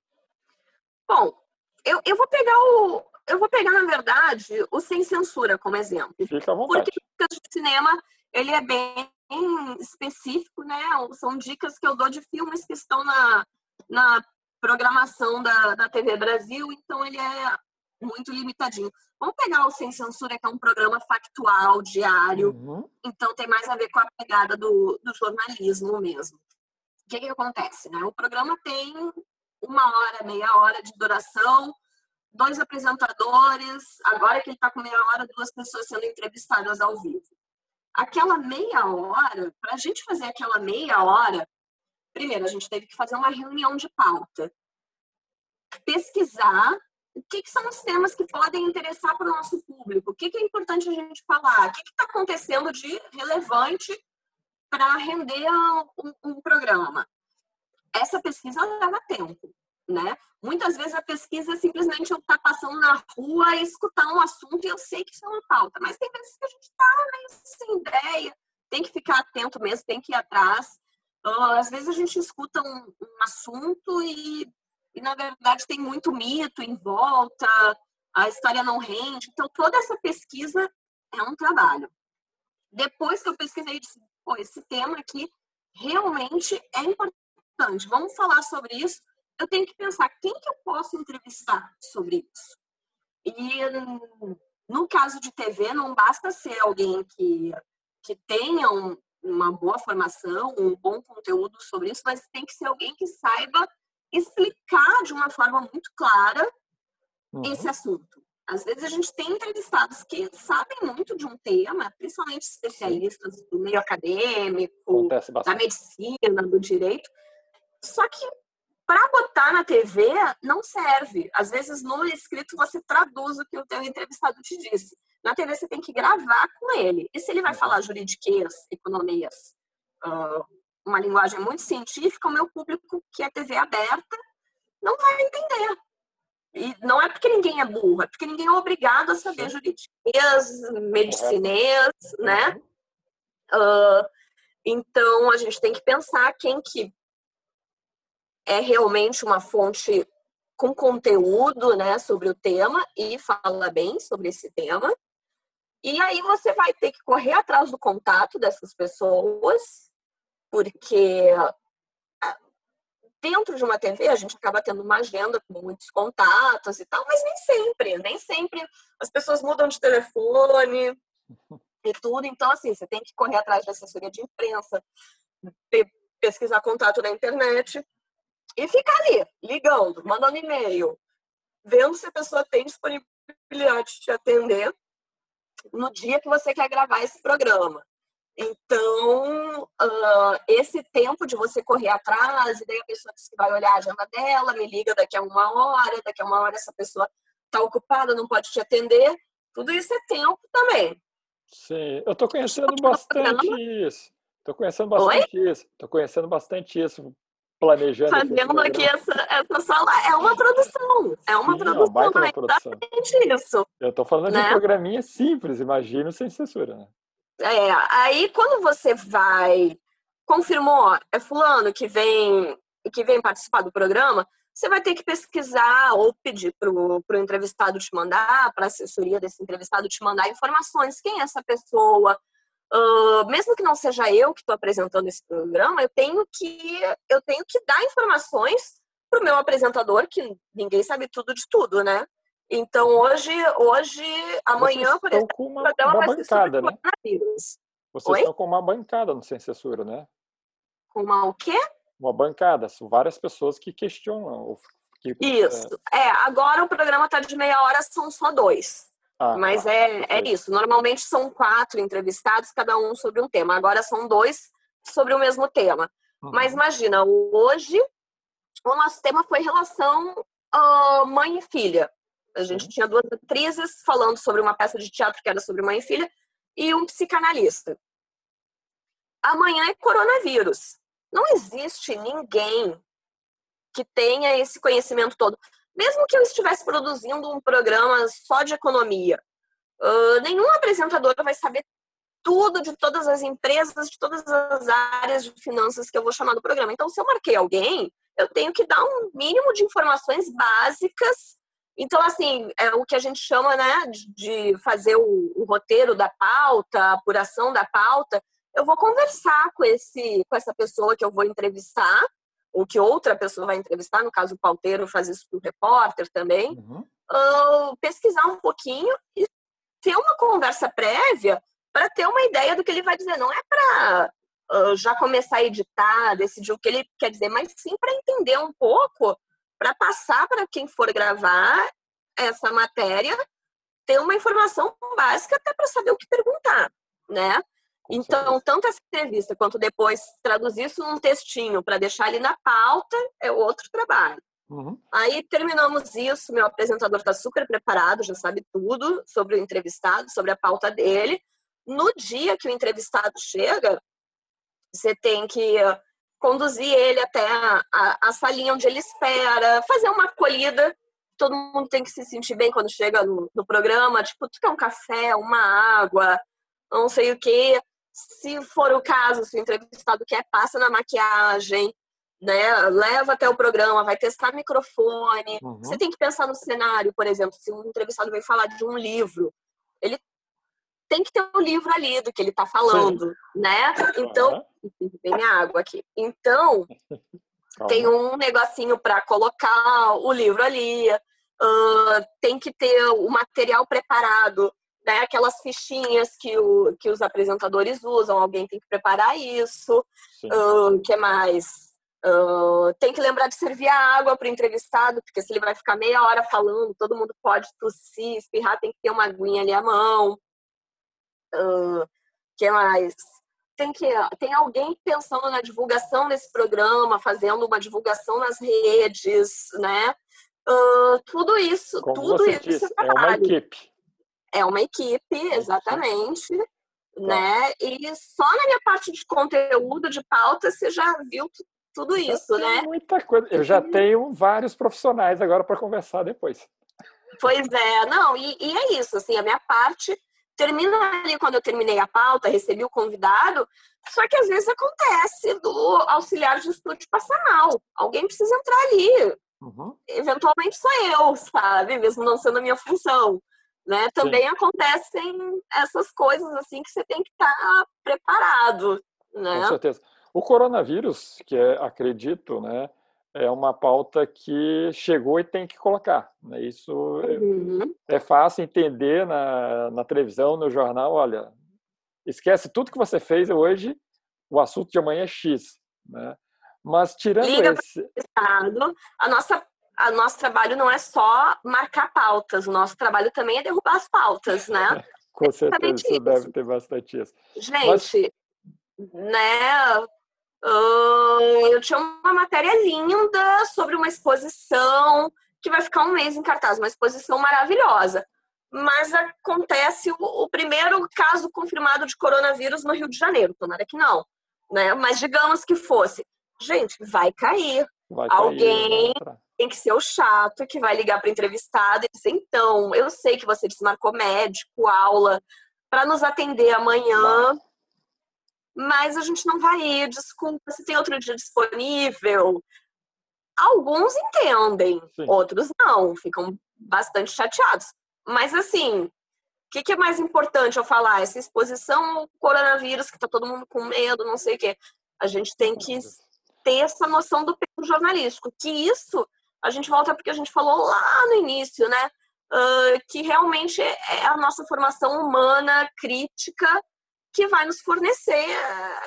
bom, eu, eu vou pegar o, eu vou pegar, na verdade, o Sem Censura como exemplo. Fica à vontade. Porque o cinema, ele é bem específico, né? São dicas que eu dou de filmes que estão na, na programação da, da TV Brasil, então ele é muito limitadinho. Vamos pegar o Sem Censura, que é um programa factual, diário, uhum. então tem mais a ver com a pegada do, do jornalismo mesmo. O que, que acontece? Né? O programa tem uma hora, meia hora de duração, dois apresentadores, agora que ele está com meia hora, duas pessoas sendo entrevistadas ao vivo. Aquela meia hora, para a gente fazer aquela meia hora, primeiro a gente teve que fazer uma reunião de pauta, pesquisar o que, que são os temas que podem interessar para o nosso público, o que, que é importante a gente falar, o que está acontecendo de relevante para render um, um programa. Essa pesquisa leva tempo né? Muitas vezes a pesquisa é simplesmente eu estar tá passando na rua e escutar um assunto e eu sei que isso é uma pauta, mas tem vezes que a gente está meio sem ideia, tem que ficar atento mesmo, tem que ir atrás. Às vezes a gente escuta um, um assunto e, e, na verdade, tem muito mito em volta, a história não rende. Então, toda essa pesquisa é um trabalho. Depois que eu pesquisei, disse, pô, esse tema aqui realmente é importante. Vamos falar sobre isso eu tenho que pensar quem que eu posso entrevistar sobre isso. E no caso de TV, não basta ser alguém que, que tenha um, uma boa formação, um bom conteúdo sobre isso, mas tem que ser alguém que saiba explicar de uma forma muito clara uhum. esse assunto. Às vezes a gente tem entrevistados que sabem muito de um tema, principalmente especialistas do meio acadêmico, da medicina, do direito, só que para botar na TV não serve. Às vezes no escrito você traduz o que o teu entrevistado te disse. Na TV você tem que gravar com ele. E se ele vai falar juridiquês, economias, uma linguagem muito científica, o meu público que é TV aberta não vai entender. E não é porque ninguém é burro, é porque ninguém é obrigado a saber juridiquês, medicinês, né? Uh, então a gente tem que pensar quem que é realmente uma fonte com conteúdo né, sobre o tema e fala bem sobre esse tema. E aí você vai ter que correr atrás do contato dessas pessoas, porque ah, dentro de uma TV a gente acaba tendo uma agenda com muitos contatos e tal, mas nem sempre, nem sempre as pessoas mudam de telefone e tudo. Então, assim, você tem que correr atrás da assessoria de imprensa, pesquisar contato na internet e ficar ali, ligando, mandando e-mail, vendo se a pessoa tem disponibilidade de te atender no dia que você quer gravar esse programa. Então, uh, esse tempo de você correr atrás, e daí a pessoa diz que vai olhar a agenda dela, me liga daqui a uma hora, daqui a uma hora essa pessoa está ocupada, não pode te atender, tudo isso é tempo também. Sim, eu estou conhecendo bastante isso. Estou conhecendo bastante Oi? isso. Estou conhecendo bastante isso planejando. Fazendo aqui essa, essa sala. É uma produção. É uma Sim, produção. É uma produção. exatamente isso. Eu estou falando né? de um programinha simples, imagino, sem censura, né? É, aí quando você vai, confirmou, é fulano que vem, que vem participar do programa, você vai ter que pesquisar ou pedir para o entrevistado te mandar, para a assessoria desse entrevistado te mandar informações. Quem é essa pessoa? Uh, mesmo que não seja eu que estou apresentando esse programa, eu tenho que eu tenho que dar informações para o meu apresentador, que ninguém sabe tudo de tudo, né? Então hoje, hoje, amanhã, por exemplo, com uma, o programa uma vai bancada, né? coronavírus. Vocês Oi? estão com uma bancada no Sem Censura, né? Com uma o quê? Uma bancada, são várias pessoas que questionam. Que, Isso. É, agora o programa tá de meia hora, são só dois. Ah, Mas tá, é, é isso. Normalmente são quatro entrevistados, cada um sobre um tema. Agora são dois sobre o mesmo tema. Uhum. Mas imagina, hoje o nosso tema foi relação ah, mãe e filha. A gente Sim. tinha duas atrizes falando sobre uma peça de teatro que era sobre mãe e filha e um psicanalista. Amanhã é coronavírus. Não existe ninguém que tenha esse conhecimento todo. Mesmo que eu estivesse produzindo um programa só de economia, ah, nenhum apresentador vai saber tudo de todas as empresas, de todas as áreas de finanças que eu vou chamar no programa. Então, se eu marquei alguém, eu tenho que dar um mínimo de informações básicas. Então, assim, é o que a gente chama, né, de- de fazer o, o roteiro da pauta, a apuração da pauta. Eu vou conversar com esse, com essa pessoa que eu vou entrevistar, ou que outra pessoa vai entrevistar. No caso, o pauteiro faz isso para o repórter também Uhum. ah, pesquisar um pouquinho e ter uma conversa prévia para ter uma ideia do que ele vai dizer. Não é para já começar a editar, decidir o que ele quer dizer, mas sim para entender um pouco, para passar para quem for gravar essa matéria, ter uma informação básica até para saber o que perguntar, né? Com Então, certeza. tanto essa entrevista quanto depois traduzir isso num textinho para deixar ali na pauta é outro trabalho. Uhum. Aí terminamos isso, meu apresentador está super preparado, já sabe tudo sobre o entrevistado, sobre a pauta dele. No dia que o entrevistado chega, você tem que eh, conduzir ele até a, a, a salinha onde ele espera, fazer uma acolhida. Todo mundo tem que se sentir bem quando chega no, no programa, tipo, tu quer um café, uma água, não sei o quê. Se for o caso, se o entrevistado quer, passa na maquiagem, né? Leva até o programa, vai testar microfone. Uhum. Você tem que pensar no cenário, por exemplo, se um entrevistado vem falar de um livro, ele tem que ter o livro ali do que ele está falando, né? Então, minha água aqui. Então, Calma. tem um negocinho para colocar o livro ali, ah, tem que ter o material preparado, né? Aquelas fichinhas que, o, que os apresentadores usam, alguém tem que preparar isso. O que mais? Ah, tem que lembrar de servir a água para o entrevistado, porque se ele vai ficar meia hora falando, todo mundo pode tossir, espirrar, tem que ter uma aguinha ali à mão. O que mais? Tem, que, tem alguém pensando na divulgação desse programa, fazendo uma divulgação nas redes, né? Ah, tudo isso, Como tudo isso disse, é é uma equipe. É uma equipe, exatamente. Né? E só na minha parte de conteúdo, de pauta, você já viu tu- tudo isso, né? Muita coisa. Eu já tenho vários profissionais agora para conversar depois. Pois é, não, e, e é isso, assim, a minha parte termina ali quando eu terminei a pauta, recebi o convidado, só que às vezes acontece do auxiliar de estúdio passar mal. Alguém precisa entrar ali, Uhum. eventualmente sou eu, sabe? Mesmo não sendo a minha função. Né? Também acontecem essas coisas assim que você tem que estar preparado, Com né? certeza. O coronavírus, que é, acredito, né, é uma pauta que chegou e tem que colocar. Né? Isso Uhum. é fácil entender na, na televisão, no jornal. Olha, esquece tudo que você fez hoje, o assunto de amanhã é X. Né? Mas tirando Liga esse. Estado, a nossa a nosso trabalho não é só marcar pautas, o nosso trabalho também é derrubar as pautas, né? Com certeza, isso isso. deve ter bastante isso. Gente, né? ah, eu tinha uma matéria linda sobre uma exposição que vai ficar um mês em cartaz, uma exposição maravilhosa. Mas acontece o, o primeiro caso confirmado de coronavírus no Rio de Janeiro, tomara que não, né? Mas digamos que fosse. Gente, vai cair. Vai Alguém cair. Tem que ser o chato que vai ligar para o entrevistado e dizer: então, eu sei que você desmarcou médico, aula, para nos atender amanhã, mas a gente não vai ir, desculpa, se tem outro dia disponível. Alguns entendem, Sim. outros não, ficam bastante chateados. Mas assim, o que, que é mais importante eu falar? Essa exposição ao coronavírus, que tá todo mundo com medo, não sei o quê. A gente tem que ter essa noção do peso jornalístico, que isso a gente volta porque a gente falou lá no início, né? uh, que realmente é a nossa formação humana, crítica, que vai nos fornecer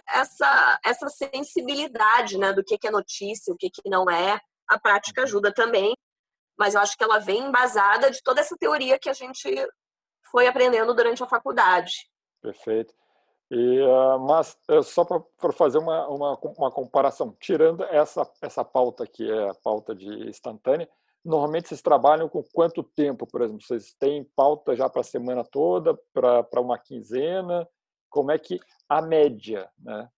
essa, essa sensibilidade né, do que, que é notícia, o que, que não é. A prática ajuda também, mas eu acho que ela vem embasada de toda essa teoria que a gente foi aprendendo durante a faculdade. Perfeito. E, uh, mas uh, só para fazer uma, uma, uma, comparação, tirando essa, essa pauta que é a pauta de instantânea, normalmente vocês trabalham com quanto tempo, por exemplo? Vocês têm pauta já para a semana toda, para uma quinzena? Como é que a média, né?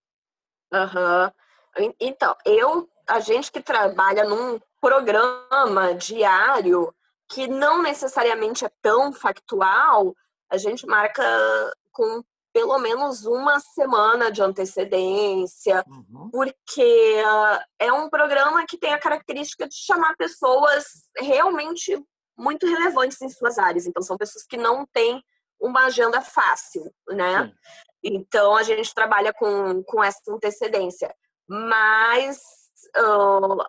Uhum. Então, eu, a gente que trabalha num programa diário que não necessariamente é tão factual, a gente marca com pelo menos uma semana de antecedência, uhum. porque uh, é um programa que tem a característica de chamar pessoas realmente muito relevantes em suas áreas. Então, são pessoas que não têm uma agenda fácil, né? Sim. Então, a gente trabalha com, com essa antecedência. Mas uh,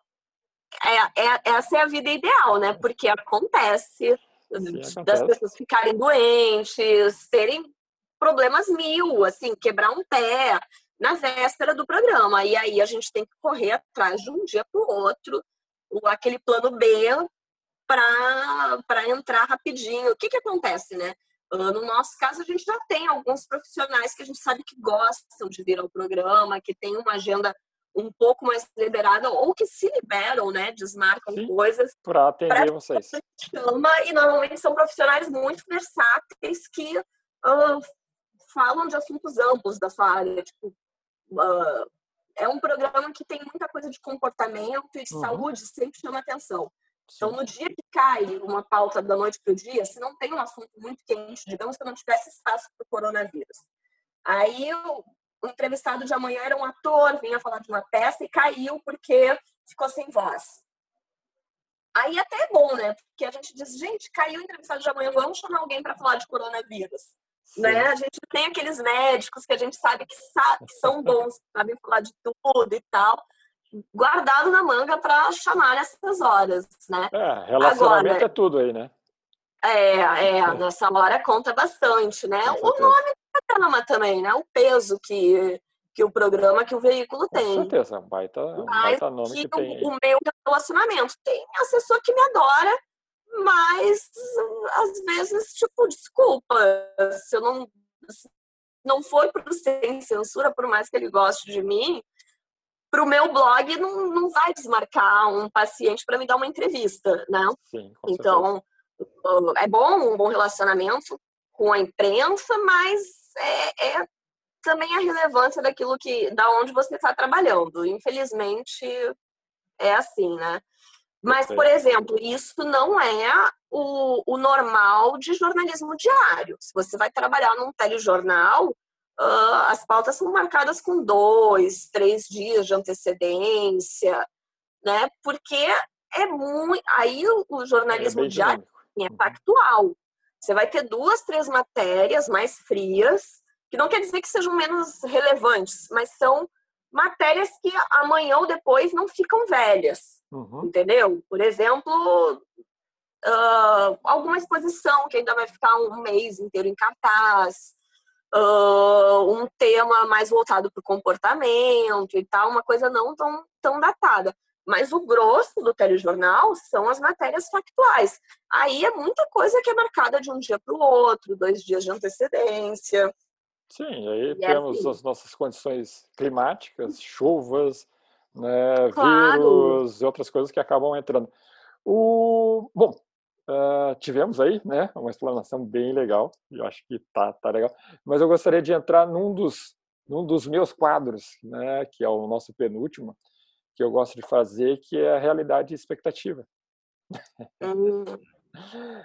é, é, essa é a vida ideal, né? Porque acontece, Sim, das pessoas ficarem doentes, terem problemas mil, assim, quebrar um pé na véspera do programa. E aí a gente tem que correr atrás de um dia para o outro, aquele plano B para entrar rapidinho. O que, que acontece, né? Ah, no nosso caso, a gente já tem alguns profissionais que a gente sabe que gostam de vir ao programa, que tem uma agenda um pouco mais liberada ou que se liberam, né? Desmarcam Sim, coisas. Para atender vocês. Chama, e normalmente são profissionais muito versáteis que uh, falam de assuntos amplos da sua área. Tipo, uh, é um programa que tem muita coisa de comportamento e de uhum. saúde, sempre chama atenção. Então, no dia que cai uma pauta da noite para o dia, se não tem um assunto muito quente, digamos que não tivesse espaço para o coronavírus. Aí o entrevistado de amanhã era um ator, vinha falar de uma peça e caiu porque ficou sem voz. Aí até é bom, né? Porque a gente diz, gente, caiu o entrevistado de amanhã, vamos chamar alguém para falar de coronavírus. Né? A gente tem aqueles médicos que a gente sabe que, sabe, que são bons, sabem falar de tudo e tal guardado na manga para chamar essas horas, né? É, relacionamento Agora, é tudo aí, né? É, é, nessa hora conta bastante, né? O nome do programa também, né? O peso que, que o programa, que o veículo tem. Com certeza, baita, baita nome que, que tem. O, o meu relacionamento. Tem assessor que me adora, mas às vezes, tipo, desculpa, se eu não, se não for pro sem censura, por mais que ele goste de mim, para o meu blog não, não vai desmarcar um paciente para me dar uma entrevista, né? Sim, então, é bom um bom relacionamento com a imprensa, mas é, é também a relevância daquilo que, da onde você está trabalhando. Infelizmente, é assim, né? Mas, por exemplo, isso não é o, o normal de jornalismo diário. Se você vai trabalhar num telejornal, uh, as pautas são marcadas com dois, três dias de antecedência, né? Porque é muito. Aí o jornalismo é diário é uhum. factual. Você vai ter duas, três matérias mais frias, que não quer dizer que sejam menos relevantes, mas são matérias que amanhã ou depois não ficam velhas. Uhum. Entendeu? Por exemplo, uh, alguma exposição que ainda vai ficar um mês inteiro em cartaz uh, um tema mais voltado para o comportamento e tal, uma coisa não tão, tão datada. Mas o grosso do telejornal são as matérias factuais. Aí é muita coisa que é marcada de um dia para o outro, dois dias de antecedência. Sim, aí e é temos assim. as nossas condições climáticas, chuvas, né, claro. vírus e outras coisas que acabam entrando. O... Bom, Uh, tivemos aí, né, uma explanação bem legal, eu acho que tá, tá legal, mas eu gostaria de entrar num dos, num dos meus quadros, né, que é o nosso penúltimo, que eu gosto de fazer, que é a realidade e expectativa. Hum.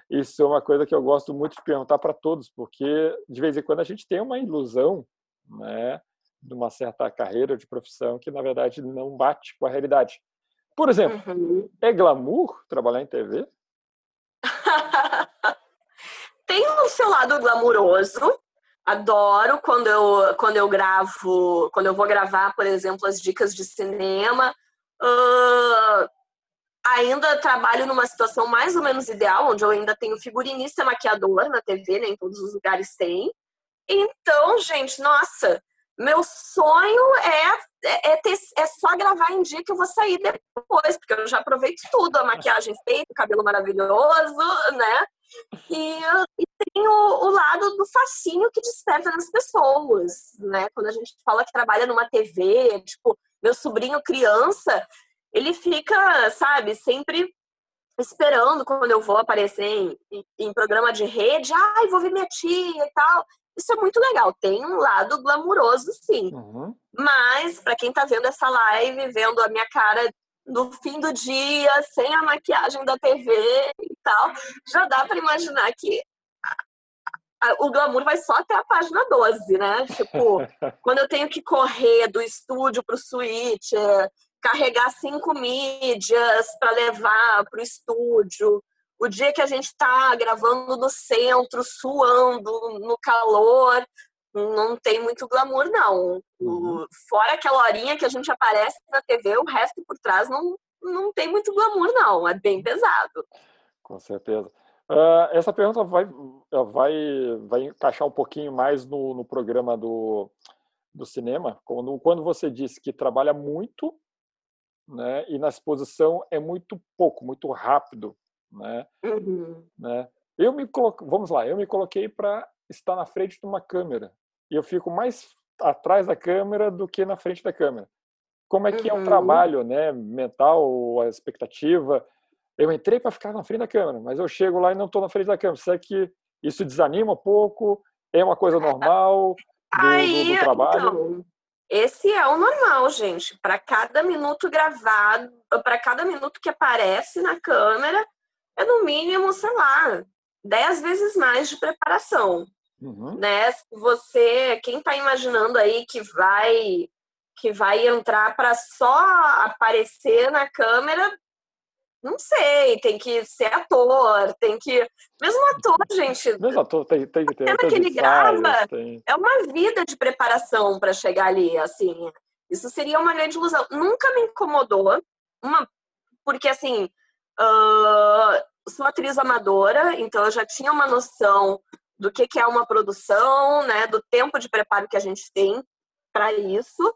Isso é uma coisa que eu gosto muito de perguntar para todos, porque de vez em quando a gente tem uma ilusão, né, de uma certa carreira de profissão que na verdade não bate com a realidade. Por exemplo, uhum. é glamour trabalhar em TV? Tem o seu lado glamuroso. Adoro quando eu, quando eu gravo, quando eu vou gravar, por exemplo, as dicas de cinema. Uh, ainda trabalho numa situação mais ou menos ideal, onde eu ainda tenho figurinista maquiador na TV, nem né, todos os lugares têm. Então, gente, nossa, meu sonho é, é, é, ter, é só gravar em dia que eu vou sair depois, porque eu já aproveito tudo, a maquiagem feita, o cabelo maravilhoso, né? E, e tem o, o, lado do fascínio que desperta nas pessoas, né? Quando a gente fala que trabalha numa TV, tipo, meu sobrinho criança, ele fica, sabe, sempre esperando quando eu vou aparecer em, em, programa de rede, ai, ah, vou ver minha tia e tal. Isso é muito legal. Tem um lado glamuroso, sim. Uhum. Mas, para quem tá vendo essa live, vendo a minha cara no fim do dia, sem a maquiagem da TV e tal, já dá para imaginar que o glamour vai só até a página 12, né? Tipo, quando eu tenho que correr do estúdio pro suíte, carregar cinco mídias para levar pro estúdio, o dia que a gente está gravando no centro, suando, no calor, não tem muito glamour, não. Uhum. Fora aquela horinha que a gente aparece na TV, o resto por trás não, não tem muito glamour, não. É bem pesado. Com certeza. Uh, essa pergunta vai, vai, vai encaixar um pouquinho mais no, no programa do, do cinema. Quando, quando você disse que trabalha muito né, e na exposição é muito pouco, muito rápido né? Uhum. né? Eu me coloquei, vamos lá, eu me coloquei para estar na frente de uma câmera e eu fico mais atrás da câmera do que na frente da câmera. Como é que uhum. é o trabalho, né, mental, a expectativa? Eu entrei para ficar na frente da câmera, mas eu chego lá e não estou na frente da câmera. Será que isso desanima um pouco? É uma coisa normal do, Aí, do, do trabalho? Então, esse é o normal, gente. Para cada minuto gravado, para cada minuto que aparece na câmera, é no mínimo, sei lá, dez vezes mais de preparação. Uhum. Né? Você, quem está imaginando aí que vai que vai entrar para só aparecer na câmera, não sei, tem que ser ator, tem que. Mesmo ator, gente. Mesmo ator tem, tem que ter. A que ele grava tem... é uma vida de preparação para chegar ali, assim. Isso seria uma grande ilusão. Nunca me incomodou, uma, porque assim, Uh, sou atriz amadora, então eu já tinha uma noção do que, que é uma produção, né, do tempo de preparo que a gente tem para isso.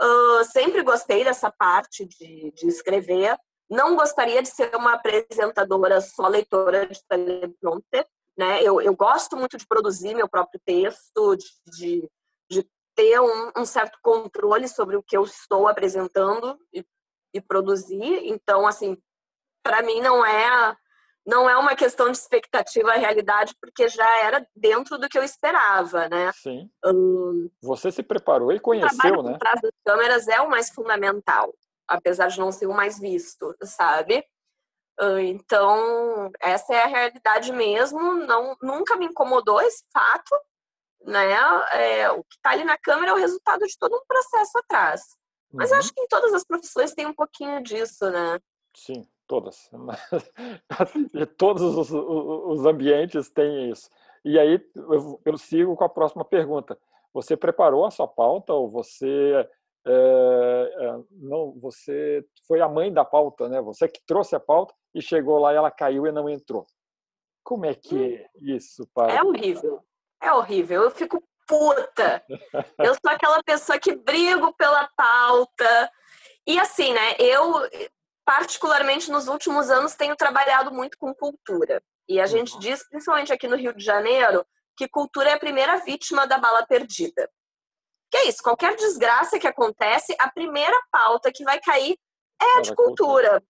Uh, sempre gostei dessa parte de, de escrever. Não gostaria de ser uma apresentadora só leitora de teleprompter. Né? Eu, eu gosto muito de produzir meu próprio texto, de, de, de ter um, um, certo controle sobre o que eu estou apresentando e, e produzir. Então, assim, para mim não é não é uma questão de expectativa à realidade, porque já era dentro do que eu esperava, né? Sim. Hum, Você se preparou e conheceu, né? Atrás das câmeras é o mais fundamental, apesar de não ser o mais visto, sabe? Então, essa é a realidade mesmo, não, nunca me incomodou esse fato, né? É, o que está ali na câmera é o resultado de todo um processo atrás. Mas uhum. acho que em todas as profissões tem um pouquinho disso, né? Sim todas. todos os, os, ambientes têm isso. E aí eu, eu, sigo com a próxima pergunta. Você preparou a sua pauta ou você é, é, não? Você foi a mãe da pauta, né? Você que trouxe a pauta e chegou lá e ela caiu e não entrou. Como é que é hum. isso? Para... É horrível. É horrível. Eu fico puta. Eu sou aquela pessoa que brigo pela pauta. E assim, né? Eu particularmente nos últimos anos, tenho trabalhado muito com cultura. E a gente uhum. diz, principalmente aqui no Rio de Janeiro, que cultura é a primeira vítima da bala perdida. Que é isso, qualquer desgraça que acontece, a primeira pauta que vai cair é a de cultura.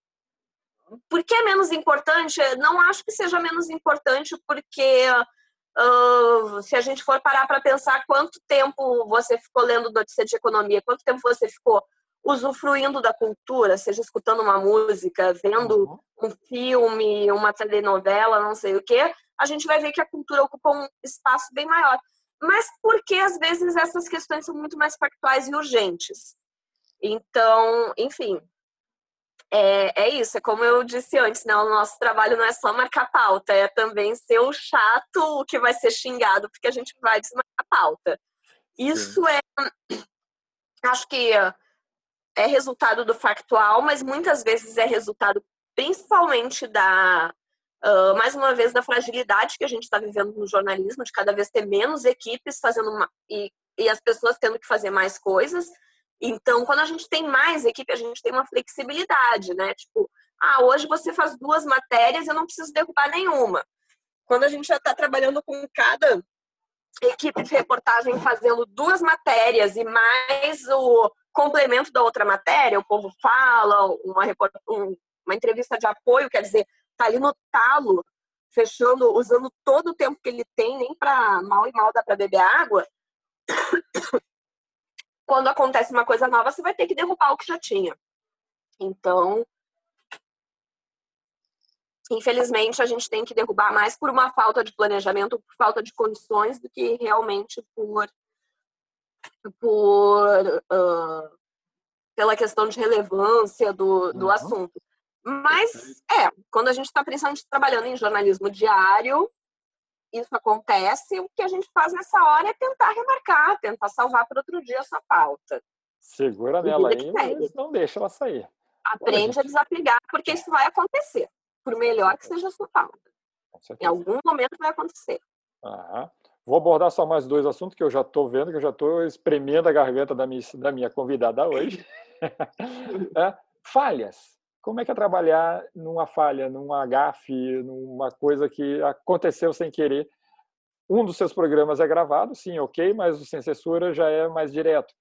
Por que é menos importante? Não acho que seja menos importante, porque uh, se a gente for parar para pensar quanto tempo você ficou lendo notícia de economia, quanto tempo você ficou usufruindo da cultura, seja escutando uma música, vendo uhum. um filme, uma telenovela, não sei o quê, a gente vai ver que a cultura ocupa um espaço bem maior. Mas porque às vezes essas questões são muito mais factuais e urgentes. Então, enfim, é, é isso. É como eu disse antes, né? O nosso trabalho não é só marcar pauta, é também ser o chato que vai ser xingado porque a gente vai desmarcar pauta. Isso Sim. é, acho que é resultado do factual, mas muitas vezes é resultado principalmente da, uh, mais uma vez, da fragilidade que a gente está vivendo no jornalismo, de cada vez ter menos equipes fazendo uma, e, e as pessoas tendo que fazer mais coisas. Então, quando a gente tem mais equipe, a gente tem uma flexibilidade, né? Tipo, ah, hoje você faz duas matérias, eu não preciso derrubar nenhuma. Quando a gente já está trabalhando com cada equipe de reportagem fazendo duas matérias e mais o complemento da outra matéria, o povo fala, uma, uma entrevista de apoio, quer dizer, tá ali no talo, fechando, usando todo o tempo que ele tem, nem para mal e mal dá para beber água. Quando acontece uma coisa nova, você vai ter que derrubar o que já tinha. Então, infelizmente, a gente tem que derrubar mais por uma falta de planejamento, por falta de condições, do que realmente por, por uh, pela questão de relevância do, do uhum. assunto. Mas, é, quando a gente está principalmente trabalhando em jornalismo diário, isso acontece, o que a gente faz nessa hora é tentar remarcar, tentar salvar para outro dia essa pauta. Segura nela aí, mas não deixa ela sair. Aprende a desapegar, porque isso vai acontecer por melhor que seja a sua pauta. Em algum momento vai acontecer. Aham. Vou abordar só mais dois assuntos que eu já estou vendo, que eu já estou espremendo a garganta da minha, da minha convidada hoje. é, falhas. Como é que é trabalhar numa falha, numa gafe, numa coisa que aconteceu sem querer? Um dos seus programas é gravado, sim, ok, mas o sem censura já é mais direto.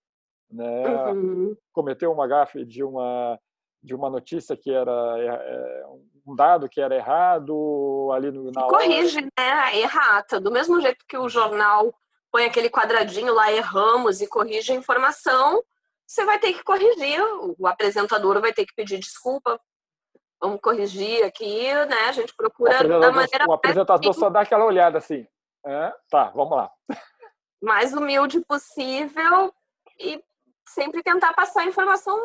Né? Uhum. Cometeu uma gafe de uma de uma notícia que era é, um dado que era errado ali no, na corrige hora. né errata do mesmo jeito que o jornal põe aquele quadradinho lá erramos e corrige a informação você vai ter que corrigir o apresentador vai ter que pedir desculpa vamos corrigir aqui né a gente procura da maneira o apresentador só dá aquela olhada assim é, tá vamos lá mais humilde possível e sempre tentar passar a informação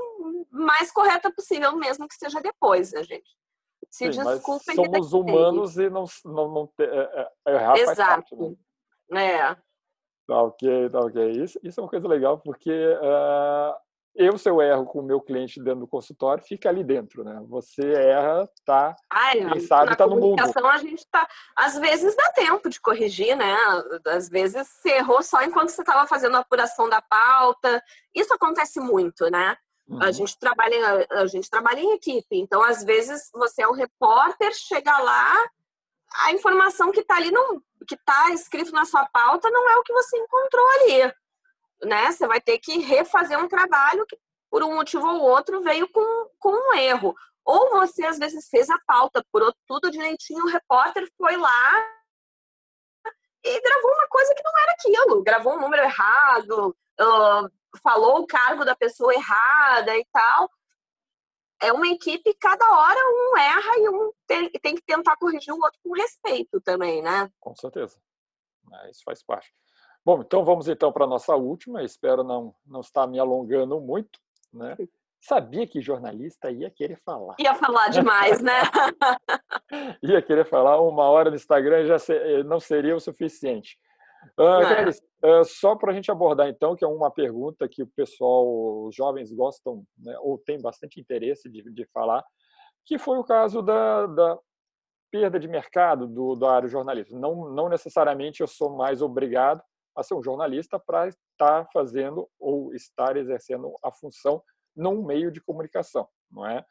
mais correta possível, mesmo que seja depois, né, gente? Se Sim, desculpem. somos humanos e não, não, não é, é, errar Exato. Parte, né? É. Tá ok, tá ok. Isso, isso é uma coisa legal, porque uh, eu, se eu erro com o meu cliente dentro do consultório, fica ali dentro, né? Você erra, tá? Ai, quem sabe tá no mundo. a gente tá. Às vezes dá tempo de corrigir, né? Às vezes você errou só enquanto você estava fazendo a apuração da pauta. Isso acontece muito, né? Uhum. A gente trabalha, a gente trabalha em equipe. Então, às vezes, você é um repórter, chega lá, a informação que está ali não, que está escrito na sua pauta não é o que você encontrou ali né? Você vai ter que refazer um trabalho que, por um motivo ou outro, veio com, com um erro. Ou você, às vezes, fez a pauta, por tudo direitinho, o repórter foi lá e gravou uma coisa que não era aquilo. Gravou um número errado, uh, falou o cargo da pessoa errada e tal. É uma equipe, cada hora um erra e um tem, tem que tentar corrigir o outro com respeito também, né? Com certeza. É, isso faz parte. Bom, então vamos então para a nossa última. Espero não, não estar me alongando muito. Né? Sabia que jornalista ia querer falar. Ia falar demais, né? ia querer falar. Uma hora no Instagram já eh, não seria o suficiente. Uh, Clarice, uh, só para a gente abordar então, que é uma pergunta que o pessoal, os jovens gostam, né, ou tem bastante interesse de, de falar, que foi o caso da, da perda de mercado do, do área jornalismo. Não, não necessariamente eu sou mais obrigado a ser um jornalista para estar fazendo ou estar exercendo a função num meio de comunicação, não é?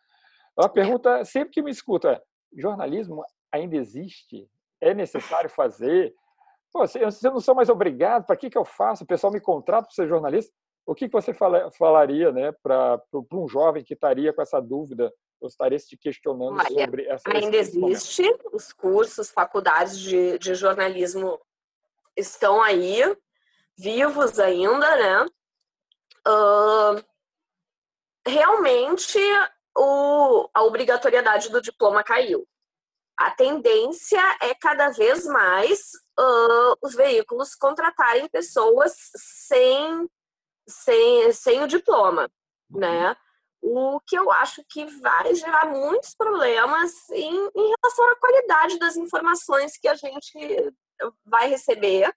A pergunta sempre que me escuta jornalismo ainda existe? É necessário fazer? Pô, eu não sou mais obrigado, para que, que eu faço? O pessoal me contrata para ser jornalista. O que, que você falaria né, para um jovem que estaria com essa dúvida ou estaria se questionando Olha, sobre essa Ainda existe os cursos, faculdades de, de jornalismo estão aí, vivos ainda, né? Uh, realmente o, a obrigatoriedade do diploma caiu. A tendência é cada vez mais uh, os veículos contratarem pessoas sem, sem, sem o diploma, né? O que eu acho que vai gerar muitos problemas em, em relação à qualidade das informações que a gente vai receber.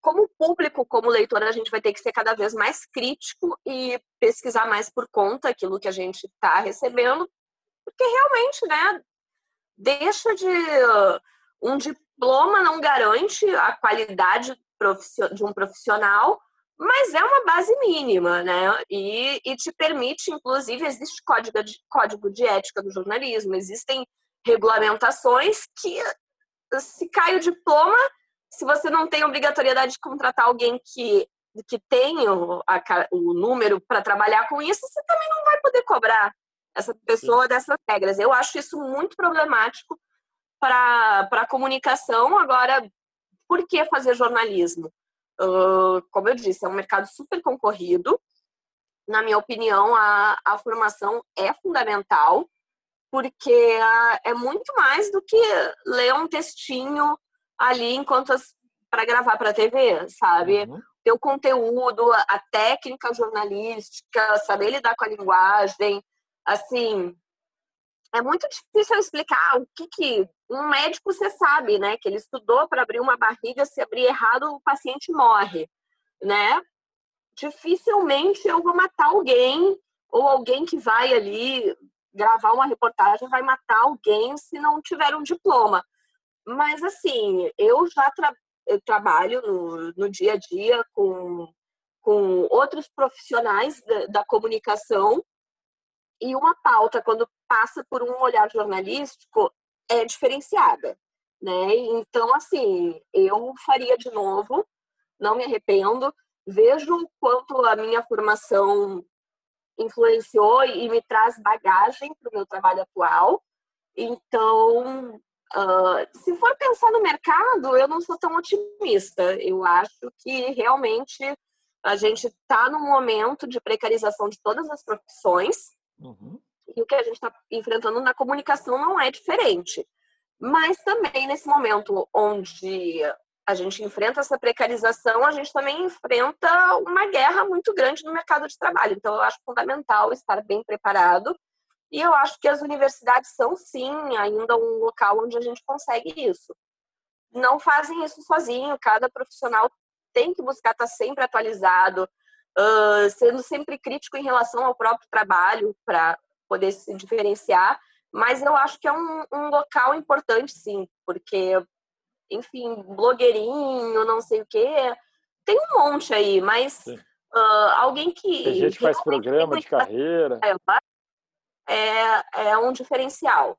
Como público, como leitor, a gente vai ter que ser cada vez mais crítico e pesquisar mais por conta aquilo que a gente está recebendo, porque realmente, né, deixa de um diploma não garante a qualidade de um profissional, mas é uma base mínima, né? E, e te permite, inclusive, existe código de, código de ética do jornalismo, existem regulamentações que, se cai o diploma, se você não tem obrigatoriedade de contratar alguém que, que tem o, a, o número para trabalhar com isso, você também não vai poder cobrar essa pessoa dessas regras. Eu acho isso muito problemático para a comunicação. Agora, por que fazer jornalismo? Uh, como eu disse, é um mercado super concorrido. Na minha opinião, a, a formação é fundamental, porque uh, é muito mais do que ler um textinho ali enquanto para gravar para a TV, sabe? Uhum. Ter o conteúdo, a técnica jornalística, saber lidar com a linguagem, assim, é muito difícil explicar o que, que um médico você sabe, né? Que ele estudou para abrir uma barriga, se abrir errado, o paciente morre, né? Dificilmente eu vou matar alguém ou alguém que vai ali gravar uma reportagem vai matar alguém se não tiver um diploma. Mas assim, eu já tra eu trabalho no, no dia a dia com, com outros profissionais da, da comunicação e uma pauta, quando passa por um olhar jornalístico, é diferenciada. Né? Então, assim, eu faria de novo, não me arrependo. Vejo o quanto a minha formação influenciou e me traz bagagem para o meu trabalho atual. Então, uh, se for pensar no mercado, eu não sou tão otimista. Eu acho que realmente a gente está num momento de precarização de todas as profissões. Uhum. E o que a gente está enfrentando na comunicação não é diferente. Mas também nesse momento onde a gente enfrenta essa precarização, a gente também enfrenta uma guerra muito grande no mercado de trabalho. Então, eu acho fundamental estar bem preparado. E eu acho que as universidades são, sim, ainda um local onde a gente consegue isso. Não fazem isso sozinho, cada profissional tem que buscar estar sempre atualizado, uh, sendo sempre crítico em relação ao próprio trabalho para poder se diferenciar. Mas eu acho que é um, um local importante, sim, porque, enfim, blogueirinho, não sei o quê, tem um monte aí, mas uh, alguém que. Tem gente que faz programa de carreira. É, é um diferencial.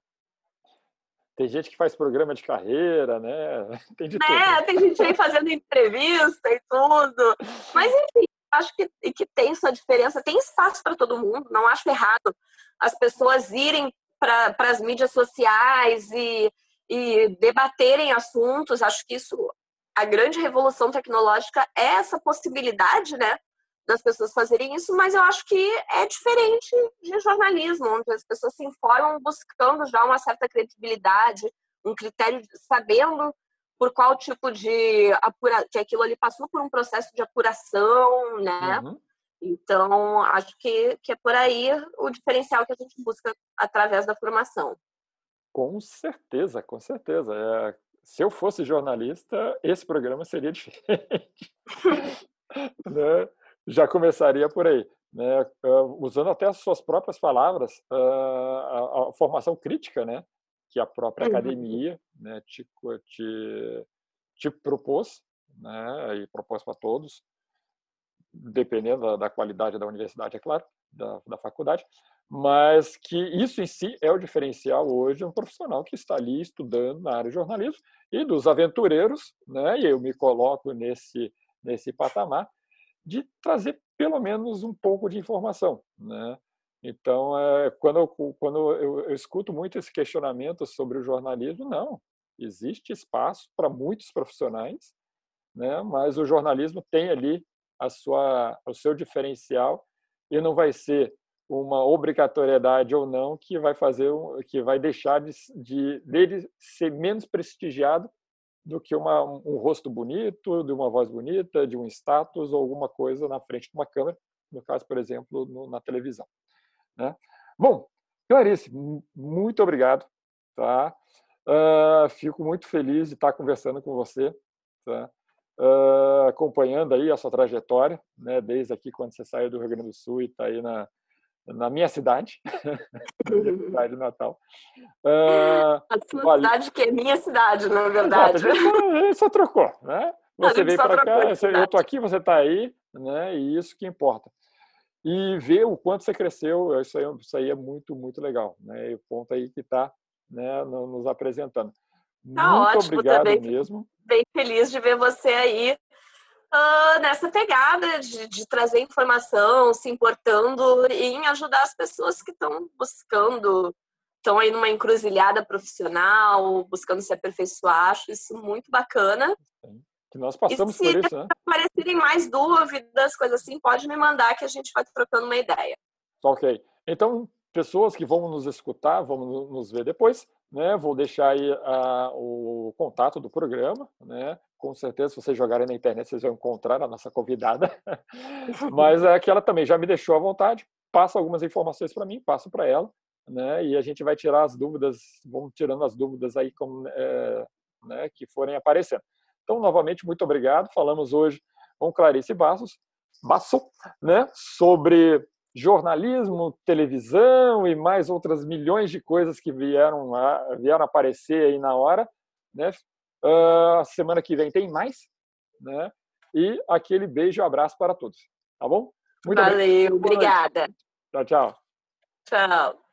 Tem gente que faz programa de carreira, né? Tem de é, tudo. Tem gente aí fazendo entrevista e tudo. Mas, enfim, acho que, que tem sua diferença, tem espaço para todo mundo, não acho errado as pessoas irem para as mídias sociais e, e debaterem assuntos, acho que isso, a grande revolução tecnológica é essa possibilidade, né, das pessoas fazerem isso, mas eu acho que é diferente de jornalismo, onde as pessoas se informam buscando já uma certa credibilidade, um critério, sabendo por qual tipo de apura que aquilo ali passou por um processo de apuração, né? Uhum. Então, acho que, que é por aí o diferencial que a gente busca através da formação. Com certeza, com certeza. É, se eu fosse jornalista, esse programa seria diferente. né? Já começaria por aí. Né? Uh, usando até as suas próprias palavras, uh, a, a, formação crítica, né? Que a própria uhum. academia né, te, te, te propôs, né, e propôs para todos, dependendo da, da, qualidade da universidade, é claro, da, da faculdade, mas que isso em si é o diferencial hoje de um profissional que está ali estudando na área de jornalismo e dos aventureiros, né, e eu me coloco nesse, nesse patamar, de trazer pelo menos um pouco de informação, né? Então, é, quando, eu, quando eu, eu, escuto muito esse questionamento sobre o jornalismo, não, existe espaço para muitos profissionais, né? mas o jornalismo tem ali a sua, o seu diferencial e não vai ser uma obrigatoriedade ou não que vai fazer que vai deixar de, de dele ser menos prestigiado do que uma, um rosto bonito, de uma voz bonita, de um status ou alguma coisa na frente de uma câmera, no caso, por exemplo, no, na televisão. Né? Bom, Clarice, muito obrigado. Tá? Uh, fico muito feliz de estar conversando com você, tá? uh, acompanhando aí a sua trajetória, né? desde aqui quando você saiu do Rio Grande do Sul e está aí na, na minha cidade, na minha cidade natal. Uh, a sua vale... cidade que é minha cidade, na verdade. Exato, a gente só trocou, né? Você veio para cá, eu estou aqui, você está aí, né? E isso que importa. E ver o quanto você cresceu, isso aí, isso aí é muito, muito legal, né? E o ponto aí que está né, nos apresentando. Tá muito ótimo, obrigado também. mesmo. Bem feliz de ver você aí uh, nessa pegada de, de, trazer informação, se importando em ajudar as pessoas que estão buscando, estão aí numa encruzilhada profissional, buscando se aperfeiçoar. Acho isso muito bacana. Que nós passamos por isso, né? Se aparecerem mais dúvidas, coisas assim, pode me mandar que a gente vai trocando uma ideia. Ok. Então, pessoas que vão nos escutar, vão nos ver depois, né? Vou deixar aí uh, o contato do programa, né? Com certeza, se vocês jogarem na internet, vocês vão encontrar a nossa convidada. Mas é que ela também já me deixou à vontade. Passa algumas informações para mim, passo para ela, né? E a gente vai tirar as dúvidas, vamos tirando as dúvidas aí como, é, né, que forem aparecendo. Então, novamente, muito obrigado. Falamos hoje com Clarice Bassos, Basso, né, sobre jornalismo, televisão e mais outras milhões de coisas que vieram, a, vieram aparecer aí na hora. Né? Uh, semana que vem tem mais. Né? E aquele beijo e abraço para todos. Tá bom? Muito Valeu, obrigada. Tchau, tchau. Tchau.